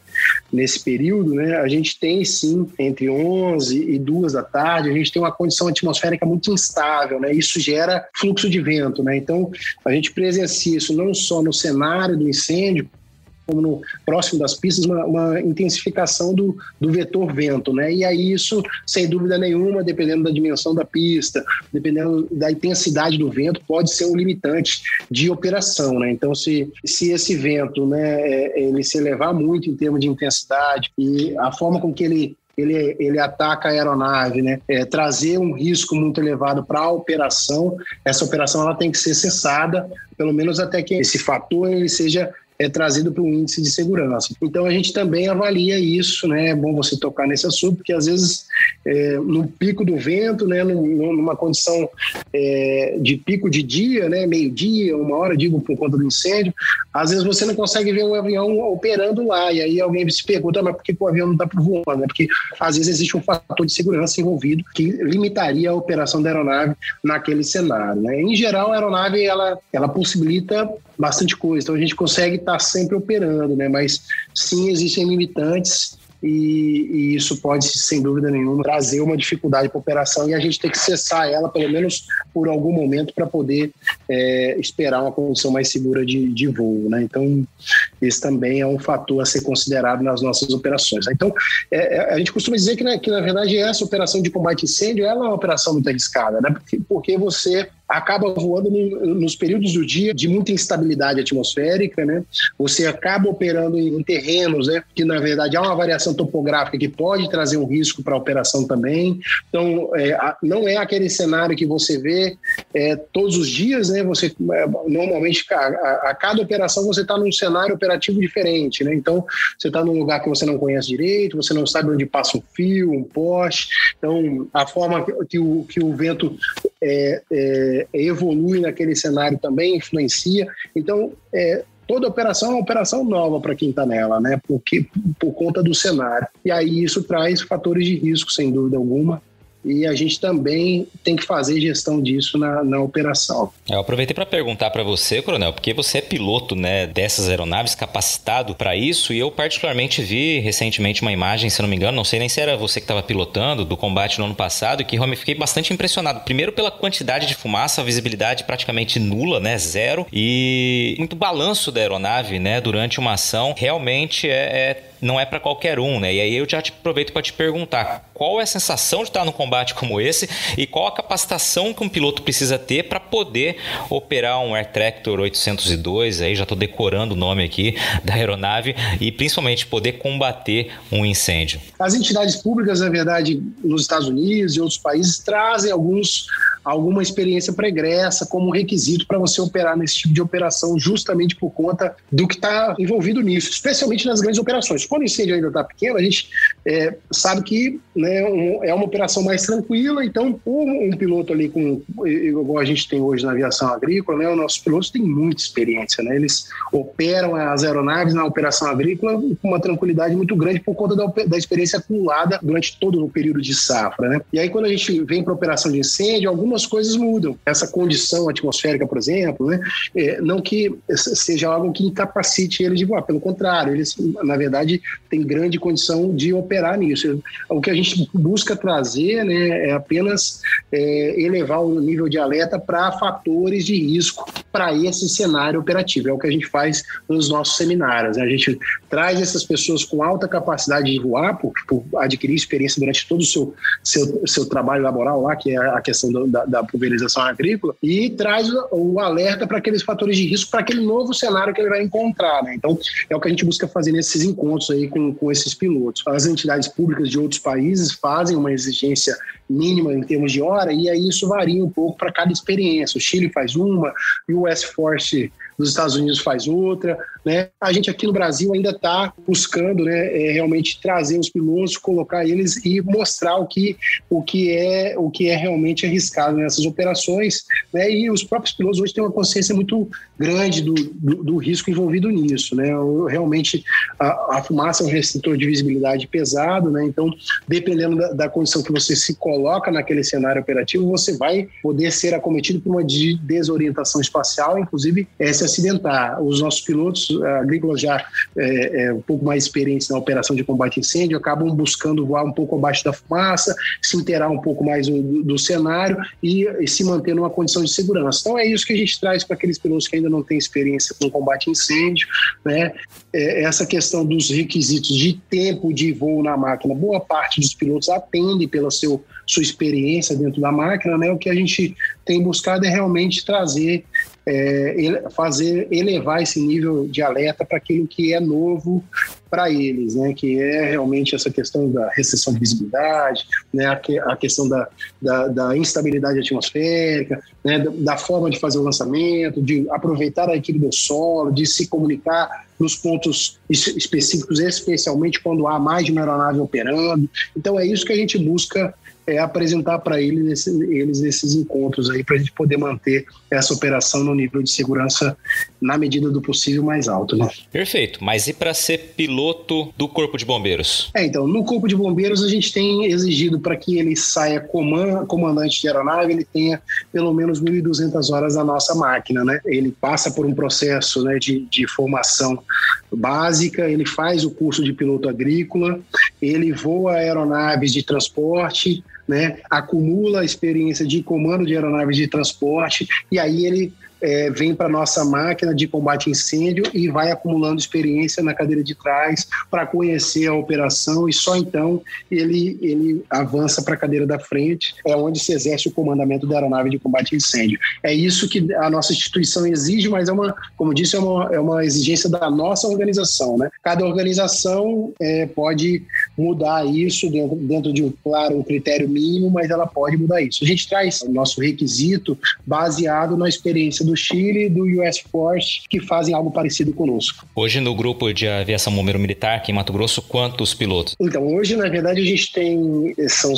nesse período, né, a gente tem sim entre 11 e 2 da tarde, a gente tem uma condição atmosférica muito instável, né? Isso gera fluxo de vento, né? Então, a gente presencia isso não só no cenário do incêndio, como no próximo das pistas, uma, uma, intensificação do, do vetor vento, né? E aí isso, sem dúvida nenhuma, dependendo da dimensão da pista, dependendo da intensidade do vento, pode ser um limitante de operação, né? Então, se, se esse vento, né, é, ele se elevar muito em termos de intensidade e a forma com que ele ele, ele ataca a aeronave, né? É, trazer um risco muito elevado para a operação, essa operação ela tem que ser cessada, pelo menos até que esse fator ele seja é trazido para o índice de segurança. Então a gente também avalia isso, né? É bom você tocar nesse assunto, porque às vezes é, no pico do vento, né, numa condição é, de pico de dia, né, meio-dia, uma hora, digo, por conta do incêndio, às vezes você não consegue ver um avião operando lá, e aí alguém se pergunta, mas por que o avião não está voando? Né? Porque às vezes existe um fator de segurança envolvido que limitaria a operação da aeronave naquele cenário. Né? Em geral, a aeronave ela, ela possibilita bastante coisa, então a gente consegue estar tá sempre operando, né? mas sim existem limitantes e, e, isso pode, sem dúvida nenhuma, trazer uma dificuldade para a operação e a gente tem que cessar ela, pelo menos por algum momento, para poder é, esperar uma condição mais segura de, de voo. Né? Então, esse também é um fator a ser considerado nas nossas operações. Então, é, é a gente costuma dizer que, né, que, na verdade, essa operação de combate incêndio ela é uma operação muito arriscada, né? porque, porque você acaba voando nos períodos do dia de muita instabilidade atmosférica, né? Você acaba operando em terrenos, né? Que na verdade há uma variação topográfica que pode trazer um risco para a operação também. Então, é, não é aquele cenário que você vê é, todos os dias, né? Você é, normalmente a, a cada operação você está num cenário operativo diferente, né? Então, você está num lugar que você não conhece direito, você não sabe onde passa um fio, um poste. Então, a forma que o, que o vento é, é, evolui naquele cenário também, influencia. Então, é, toda operação é uma operação nova para quem está nela, né? Porque, por conta do cenário. E aí isso traz fatores de risco, sem dúvida alguma e a gente também tem que fazer gestão disso na, na operação. Eu aproveitei para perguntar para você, Coronel, porque você é piloto né, dessas aeronaves, capacitado para isso, e eu particularmente vi recentemente uma imagem, se não me engano, não sei nem se era você que estava pilotando, do combate no ano passado, e que realmente fiquei bastante impressionado. Primeiro pela quantidade de fumaça, a visibilidade praticamente nula, né, zero, e muito balanço da aeronave né, durante uma ação. Realmente é, é não é para qualquer um, né? E aí eu já te aproveito para te perguntar qual é a sensação de estar num combate como esse e qual a capacitação que um piloto precisa ter para poder operar um Air Tractor 802, aí já estou decorando o nome aqui da aeronave e principalmente poder combater um incêndio. As entidades públicas, na verdade, nos Estados Unidos e outros países trazem alguns alguma experiência pregressa como requisito para você operar nesse tipo de operação, justamente por conta do que está envolvido nisso, especialmente nas grandes operações. Quando o incêndio ainda está pequeno, a gente é, sabe que né, um, é uma operação mais tranquila, então um, um, piloto ali com igual a gente tem hoje na aviação agrícola, né, os nossos pilotos têm muita experiência, né, eles operam as aeronaves na operação agrícola com uma tranquilidade muito grande por conta da, da experiência acumulada durante todo o período de safra. Né? E aí quando a gente vem para operação de incêndio, algumas algumas coisas mudam. Essa condição atmosférica, por exemplo, né? É, não que seja algo que incapacite eles de voar, pelo contrário, eles, na verdade, têm grande condição de operar nisso. O que a gente busca trazer né, é apenas é, elevar o nível de alerta para fatores de risco para esse cenário operativo. É o que a gente faz nos nossos seminários. Né? A gente traz essas pessoas com alta capacidade de voar, por, por adquirir experiência durante todo o seu, seu, seu trabalho laboral lá, que é a questão do, da, da pulverização agrícola e traz o alerta para aqueles fatores de risco para aquele novo cenário que ele vai encontrar. Né? Então, é o que a gente busca fazer nesses encontros aí com, com esses pilotos. As entidades públicas de outros países fazem uma exigência mínima em termos de hora e aí isso varia um pouco para cada experiência. O Chile faz uma, o US Force nos Estados Unidos faz outra, né? A gente aqui no Brasil ainda está buscando, né, é, realmente trazer os pilotos, colocar eles e mostrar o que, o que é o que é realmente arriscado nessas operações, né? E os próprios pilotos hoje têm uma consciência muito grande do, do, do risco envolvido nisso, né? Realmente a, a, fumaça é um restritor de visibilidade pesado, né? Então, dependendo da, da condição que você se coloca naquele cenário operativo, você vai poder ser acometido por uma desorientação espacial, inclusive essa acidentar. Os nossos pilotos agrícolas já é, é, um pouco mais experientes na operação de combate a incêndio acabam buscando voar um pouco abaixo da fumaça, se inteirar um pouco mais do, do cenário e, e, se manter numa condição de segurança. Então é isso que a gente traz para aqueles pilotos que ainda não têm experiência com combate a incêndio, né? É, essa questão dos requisitos de tempo de voo na máquina. Boa parte dos pilotos atende pela seu, sua experiência dentro da máquina, né? O que a gente tem buscado é realmente trazer é, fazer elevar esse nível de alerta para aquilo que é novo para eles, né? Que é realmente essa questão da restrição de visibilidade, né? A, a questão da, da, da, instabilidade atmosférica, né? Da, da, forma de fazer o lançamento, de aproveitar a equipe do solo, de se comunicar nos pontos específicos, especialmente quando há mais de uma aeronave operando. Então é isso que a gente busca é apresentar para eles, eles esses encontros aí para a gente poder manter essa operação no nível de segurança na medida do possível mais alto, né? Perfeito. Mas e para ser piloto do Corpo de Bombeiros? É, então, no Corpo de Bombeiros a gente tem exigido para que ele saia comandante de aeronave, ele tenha pelo menos 1.200 horas na nossa máquina, né? Ele passa por um processo né, de, de formação básica, ele faz o curso de piloto agrícola, ele voa aeronaves de transporte, né, acumula experiência de comando de aeronaves de transporte e aí ele é, vem para nossa máquina de combate a incêndio e vai acumulando experiência na cadeira de trás para conhecer a operação e só então ele, ele avança para a cadeira da frente, é onde se exerce o comandamento da aeronave de combate a incêndio. É isso que a nossa instituição exige, mas é uma, como disse, é uma, é uma exigência da nossa organização. Né? Cada organização é, pode mudar isso dentro, dentro de um, claro, um critério mínimo, mas ela pode mudar isso. A gente traz o nosso requisito baseado na experiência do Chile e do US Force, que fazem algo parecido conosco. Hoje, no grupo de aviação bombeiro militar aqui em Mato Grosso, quantos pilotos? Então, hoje, na verdade, a gente tem, são,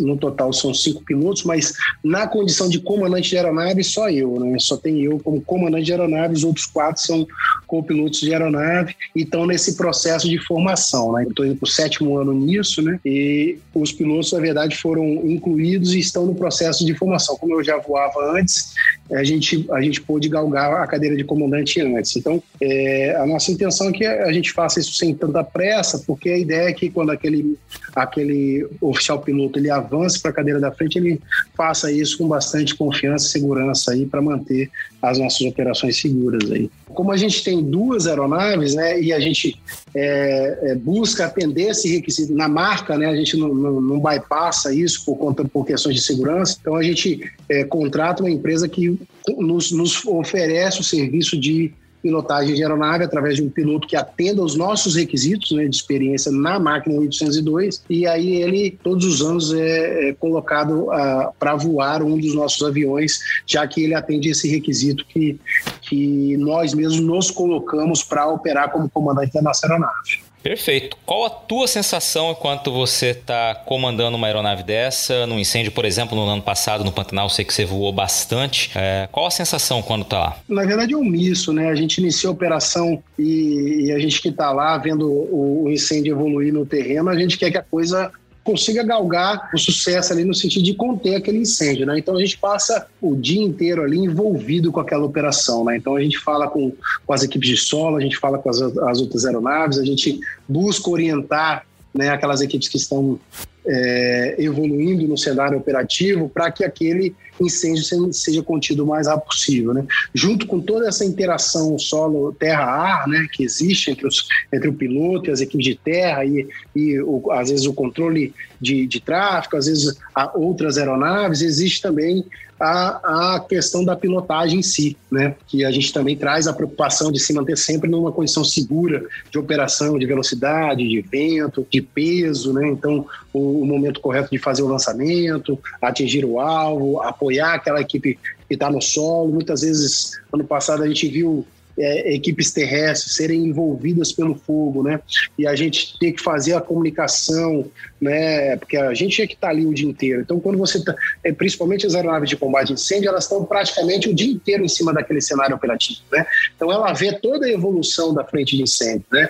no total, são cinco pilotos, mas na condição de comandante de aeronave, só eu, né? Só tem eu como comandante de aeronave, os outros quatro são copilotos de aeronave e estão nesse processo de formação, né? Eu estou indo para o sétimo ano nisso, né? E os pilotos, na verdade, foram incluídos e estão no processo de formação. Como eu já voava antes, a gente, a gente pôde galgar a cadeira de comandante antes. Então, é, a nossa intenção é que a gente faça isso sem tanta pressa, porque a ideia é que quando aquele, aquele oficial piloto ele avance para a cadeira da frente, ele faça isso com bastante confiança e segurança aí para manter as nossas operações seguras aí. Como a gente tem duas aeronaves, né, e a gente é, é, busca atender esse requisito na marca, né, a gente não, não, não bypassa isso por conta por questões de segurança. Então a gente é, contrata uma empresa que nos, nos oferece o serviço de pilotagem de aeronave através de um piloto que atenda aos nossos requisitos né, de experiência na máquina 802 e aí ele todos os anos é, é colocado uh, para voar um dos nossos aviões, já que ele atende esse requisito que, que nós mesmos nos colocamos para operar como comandante da nossa aeronave. Perfeito. Qual a tua sensação enquanto você está comandando uma aeronave dessa, num incêndio, por exemplo, no ano passado no Pantanal, sei que você voou bastante. É, qual a sensação quando está lá? Na verdade é um misto, né? A gente iniciou a operação e, e a gente que está lá vendo o, o incêndio evoluir no terreno, a gente quer que a coisa consiga galgar o sucesso ali no sentido de conter aquele incêndio, né? Então a gente passa o dia inteiro ali envolvido com aquela operação, né? Então a gente fala com, com as equipes de solo, a gente fala com as, as outras aeronaves, a gente busca orientar né, aquelas equipes que estão é, evoluindo no cenário operativo para que aquele incêndio seja contido o mais rápido possível. Né? Junto com toda essa interação solo terra-ar né, que existe entre, os, entre o piloto e as equipes de terra e, e o, às vezes o controle de, de tráfego, às vezes outras aeronaves, existe também a, a questão da pilotagem em si, né? que a gente também traz a preocupação de se manter sempre numa condição segura de operação, de velocidade, de vento, de peso, né? então o, o momento correto de fazer o lançamento, atingir o alvo, apoiar aquela equipe que está no solo. Muitas vezes, ano passado, a gente viu é, equipes terrestres serem envolvidas pelo fogo, né? E a gente ter que fazer a comunicação, né? Porque a gente é que está ali o dia inteiro. Então, quando você tá, é, principalmente as aeronaves de combate a incêndio, elas estão praticamente o dia inteiro em cima daquele cenário operativo, né? Então, ela vê toda a evolução da frente de incêndio, né?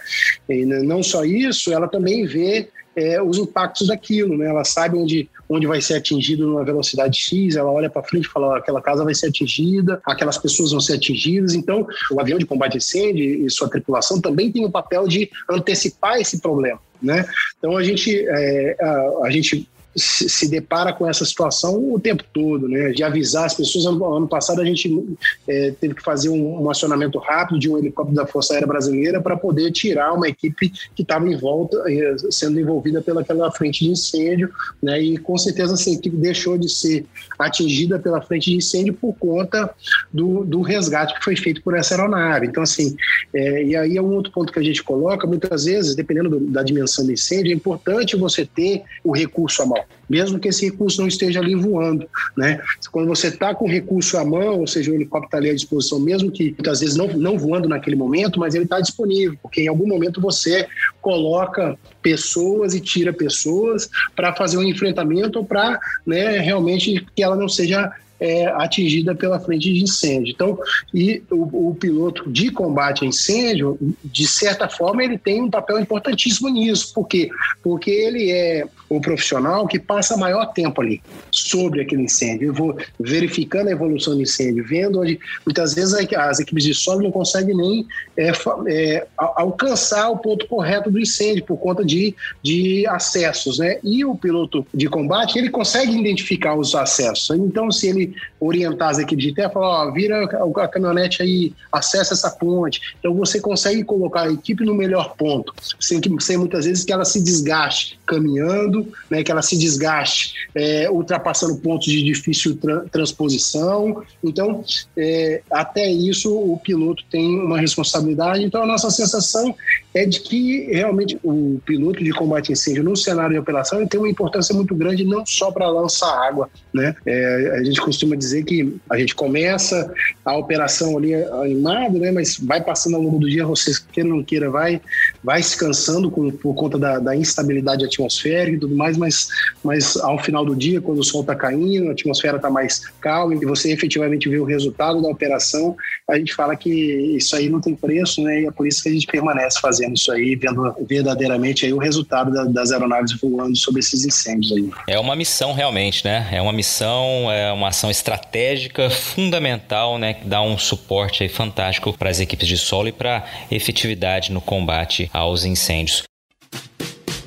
E não só isso, ela também vê é, os impactos daquilo, né? Ela sabe onde, onde vai ser atingido numa velocidade X, ela olha para frente e fala: aquela casa vai ser atingida, aquelas pessoas vão ser atingidas. Então, o avião de combate a incêndio e sua tripulação também tem o papel de antecipar esse problema. Né? Então a gente, é, a, a gente se, depara com essa situação o tempo todo, né? De avisar as pessoas. Ano, ano passado a gente é, teve que fazer um, um, acionamento rápido de um helicóptero da Força Aérea Brasileira para poder tirar uma equipe que estava em volta, é, sendo envolvida pelaquela frente de incêndio, né? E com certeza essa equipe deixou de ser atingida pela frente de incêndio por conta do, do resgate que foi feito por essa aeronave. Então, assim, é, e aí é um outro ponto que a gente coloca, muitas vezes, dependendo do, da dimensão do incêndio, é importante você ter o recurso à mão mesmo que esse recurso não esteja ali voando, né? Quando você está com o recurso à mão, ou seja, o helicóptero está ali à disposição, mesmo que muitas vezes não, não voando naquele momento, mas ele está disponível, porque em algum momento você coloca pessoas e tira pessoas para fazer um enfrentamento ou para né, realmente que ela não seja é, atingida pela frente de incêndio. Então, e o, o, piloto de combate a incêndio, de certa forma, ele tem um papel importantíssimo nisso. Por quê? Porque ele é o profissional que passa maior tempo ali sobre aquele incêndio. Eu vou verificando a evolução do incêndio, vendo onde muitas vezes as equipes de solo não conseguem nem é, é, alcançar o ponto correto do incêndio por conta de, de acessos, né? E o piloto de combate ele consegue identificar os acessos. Então, se ele orientar as equipes de terra, falar, ó, vira a caminhonete aí, acessa essa ponte. Então você consegue colocar a equipe no melhor ponto, sem, que, sem muitas vezes que ela se desgaste caminhando, né, que ela se desgaste é, ultrapassando pontos de difícil tra transposição. Então, é, até isso o piloto tem uma responsabilidade. Então, a nossa sensação é de que realmente o piloto de combate a incêndio no cenário de operação tem uma importância muito grande não só para lançar água, né? É, a gente costuma dizer que a gente começa a operação ali animado, né? Mas vai passando ao longo do dia, você queira ou não queira, vai, vai se cansando com, por conta da, da instabilidade atmosférica e tudo mais, mas, mas ao final do dia, quando o sol está caindo, a atmosfera está mais calma e você efetivamente vê o resultado da operação, a gente fala que isso aí não tem preço, né? E é por isso que a gente permanece fazendo isso aí, vendo verdadeiramente aí o resultado da, das aeronaves voando sobre esses incêndios aí. É uma missão realmente, né? É uma missão, é uma ação estratégica fundamental, né? Que dá um suporte aí fantástico para as equipes de solo e para efetividade no combate aos incêndios.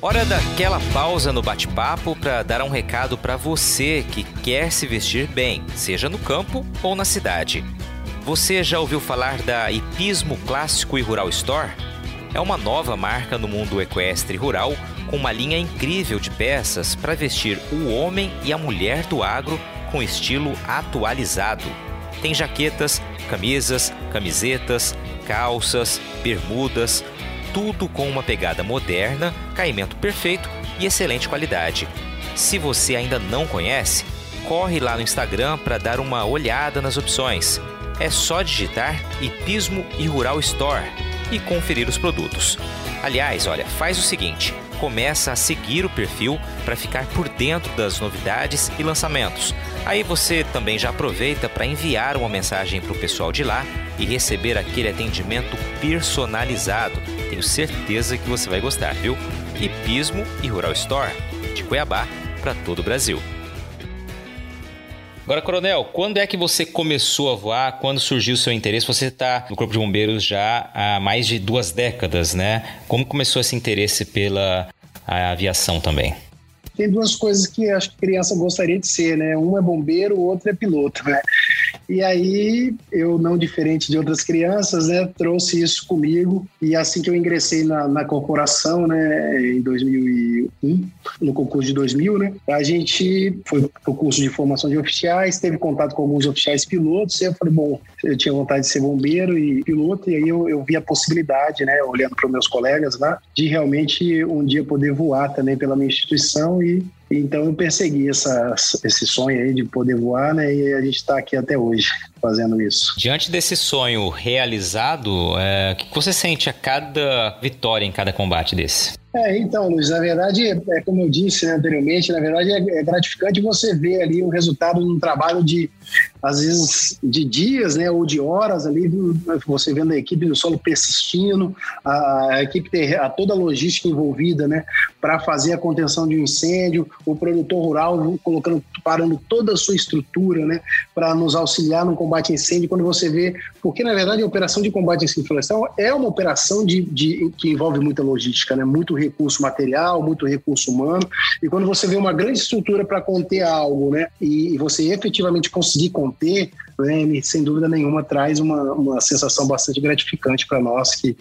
Hora daquela pausa no bate-papo para dar um recado para você que quer se vestir bem, seja no campo ou na cidade. Você já ouviu falar da Hipismo Clássico e Rural Store? É uma nova marca no mundo equestre rural com uma linha incrível de peças para vestir o homem e a mulher do agro com estilo atualizado. Tem jaquetas, camisas, camisetas, calças, bermudas, tudo com uma pegada moderna, caimento perfeito e excelente qualidade. Se você ainda não conhece, corre lá no Instagram para dar uma olhada nas opções. É só digitar Hipismo e Rural Store e conferir os produtos. Aliás, olha, faz o seguinte: começa a seguir o perfil para ficar por dentro das novidades e lançamentos. Aí você também já aproveita para enviar uma mensagem para o pessoal de lá e receber aquele atendimento personalizado. Tenho certeza que você vai gostar, viu? Hipismo e Rural Store, de Cuiabá para todo o Brasil. Agora, Coronel, quando é que você começou a voar? Quando surgiu o seu interesse? Você está no Corpo de Bombeiros já há mais de duas décadas, né? Como começou esse interesse pela aviação também? Tem duas coisas que acho que criança gostaria de ser, né? Um é bombeiro, o outro é piloto, né? E aí, eu, não diferente de outras crianças, né, trouxe isso comigo. E assim que eu ingressei na, na corporação, né, em 2001, no concurso de 2000, né, a gente foi para o curso de formação de oficiais, teve contato com alguns oficiais pilotos. E eu falei, bom, eu tinha vontade de ser bombeiro e piloto. E aí eu, eu vi a possibilidade, né, olhando para os meus colegas lá, de realmente um dia poder voar também pela minha instituição. E então eu persegui essa, esse sonho aí de poder voar, né? E a gente está aqui até hoje fazendo isso. Diante desse sonho realizado, é, o que você sente a cada vitória em cada combate desse? É, então, Luiz, na verdade, é como eu disse né, anteriormente, na verdade é, é gratificante você ver ali o resultado de um trabalho de às vezes de dias, né, ou de horas ali, você vendo a equipe do solo persistindo, a, a equipe ter a, toda a logística envolvida, né, para fazer a contenção de um incêndio, o produtor rural colocando, parando toda a sua estrutura, né, para nos auxiliar no combate a incêndio, quando você vê, porque na verdade a operação de combate a incêndio florestal é uma operação de, de, que envolve muita logística, né, muito recurso material, muito recurso humano, e quando você vê uma grande estrutura para conter algo, né, e, você efetivamente conseguir conter ter, né, sem dúvida nenhuma traz uma, uma sensação bastante gratificante para nós que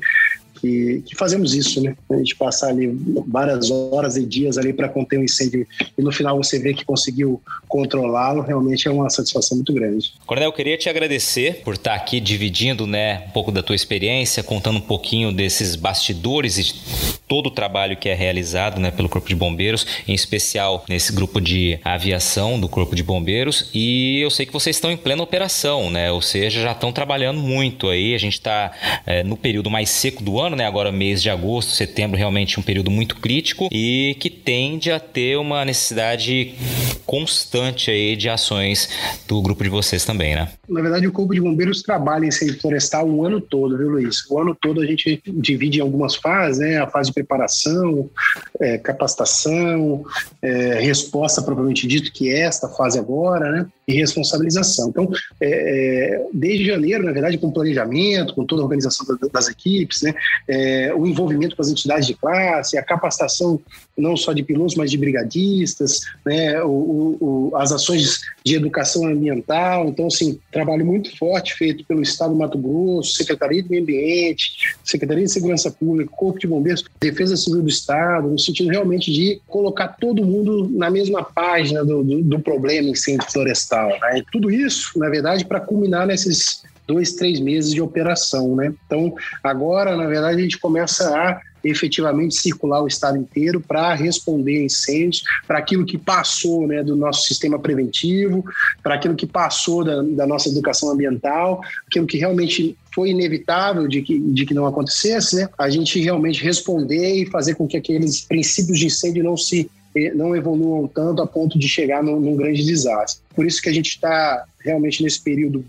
que, que, fazemos isso, né? A gente passar ali várias horas e dias ali para conter um incêndio e no final você vê que conseguiu controlá-lo, realmente é uma satisfação muito grande. Coronel, eu queria te agradecer por estar aqui dividindo, né, um pouco da tua experiência, contando um pouquinho desses bastidores e todo o trabalho que é realizado, né, pelo Corpo de Bombeiros, em especial nesse grupo de aviação do Corpo de Bombeiros. E eu sei que vocês estão em plena operação, né? Ou seja, já estão trabalhando muito aí. A gente está é, no período mais seco do ano ano, né? Agora mês de agosto, setembro, realmente um período muito crítico e que tende a ter uma necessidade constante aí de ações do grupo de vocês também, né? Na verdade, o Corpo de Bombeiros trabalha em incêndio florestal o ano todo, viu, Luiz? O ano todo a gente divide em algumas fases, né? A fase de preparação, é, capacitação, é, resposta propriamente dito, que é esta fase agora, né? E responsabilização. Então, é, é desde janeiro, na verdade, com planejamento, com toda a organização das equipes, né? É, o envolvimento com as entidades de classe, a capacitação não só de pilotos, mas de brigadistas, né? O, o, as ações de educação ambiental. Então, assim, trabalho muito forte feito pelo Estado do Mato Grosso, Secretaria do Meio Ambiente, Secretaria de Segurança Pública, Corpo de Bombeiros, Defesa Civil do Estado, no sentido realmente de colocar todo mundo na mesma página do, do, do problema incêndio florestal. Né? E tudo isso, na verdade, para culminar nesses dois, três meses de operação, né? Então, agora, na verdade, a gente começa a efetivamente circular o estado inteiro para responder a incêndios, para aquilo que passou né, do nosso sistema preventivo, para aquilo que passou da, da, nossa educação ambiental, aquilo que realmente foi inevitável de que, de que não acontecesse, né, a gente realmente responder e fazer com que aqueles princípios de incêndio não se eh, não evoluam tanto a ponto de chegar num, num grande desastre. Por isso que a gente está realmente nesse período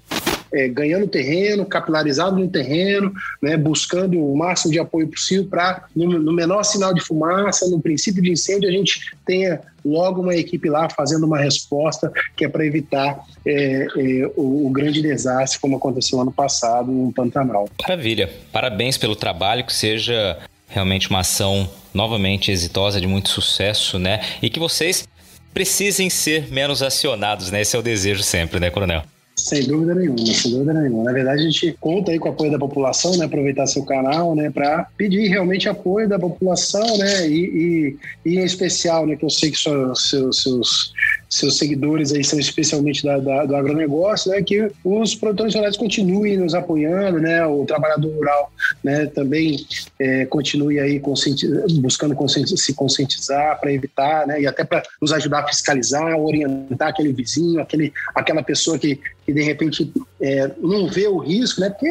é, ganhando terreno, capilarizado no terreno, né, buscando o máximo de apoio possível para, no, no, menor sinal de fumaça, no princípio de incêndio, a gente tenha logo uma equipe lá fazendo uma resposta que é para evitar é, é, o, o, grande desastre, como aconteceu ano passado no Pantanal. Maravilha. Parabéns pelo trabalho, que seja realmente uma ação novamente exitosa, de muito sucesso, né? E que vocês precisem ser menos acionados, né? Esse é o desejo sempre, né, Coronel? Sem dúvida nenhuma, sem dúvida nenhuma. Na verdade, a gente conta aí com o apoio da população, né? Aproveitar seu canal, né? Para pedir realmente apoio da população, né? E, e, e, em especial, né? Que eu sei que seus, seus, seus seguidores aí são especialmente da, da, do agronegócio, né? Que os produtores rurais continuem nos apoiando, né? O trabalhador rural, né? Também é, continue aí buscando se conscientizar para evitar, né? E até para nos ajudar a fiscalizar, orientar aquele vizinho, aquele, aquela pessoa que que de repente é, não vê o risco, né? Porque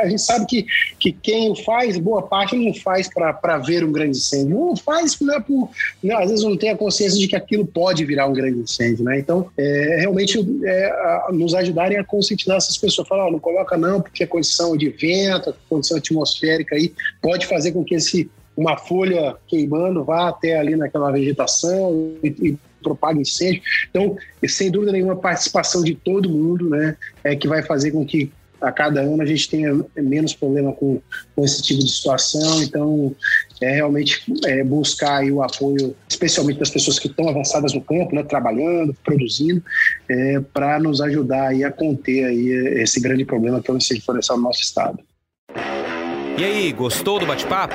a gente sabe que, que quem faz, boa parte não faz para ver um grande incêndio, não faz né, por, né, às vezes não tem a consciência de que aquilo pode virar um grande incêndio, né? Então, é, realmente é, a, nos ajudarem a conscientizar essas pessoas, falar, oh, não coloca não, porque a condição de vento, a condição atmosférica aí pode fazer com que esse uma folha queimando vá até ali naquela vegetação e, e propaga incêndio. Então, sem dúvida nenhuma, a participação de todo mundo né, é que vai fazer com que a cada ano a gente tenha menos problema com, com esse tipo de situação. Então, é realmente é, buscar o apoio, especialmente das pessoas que estão avançadas no campo, né, trabalhando, produzindo, é, para nos ajudar aí a conter aí esse grande problema que é o incêndio florestal no nosso estado. E aí, gostou do bate-papo?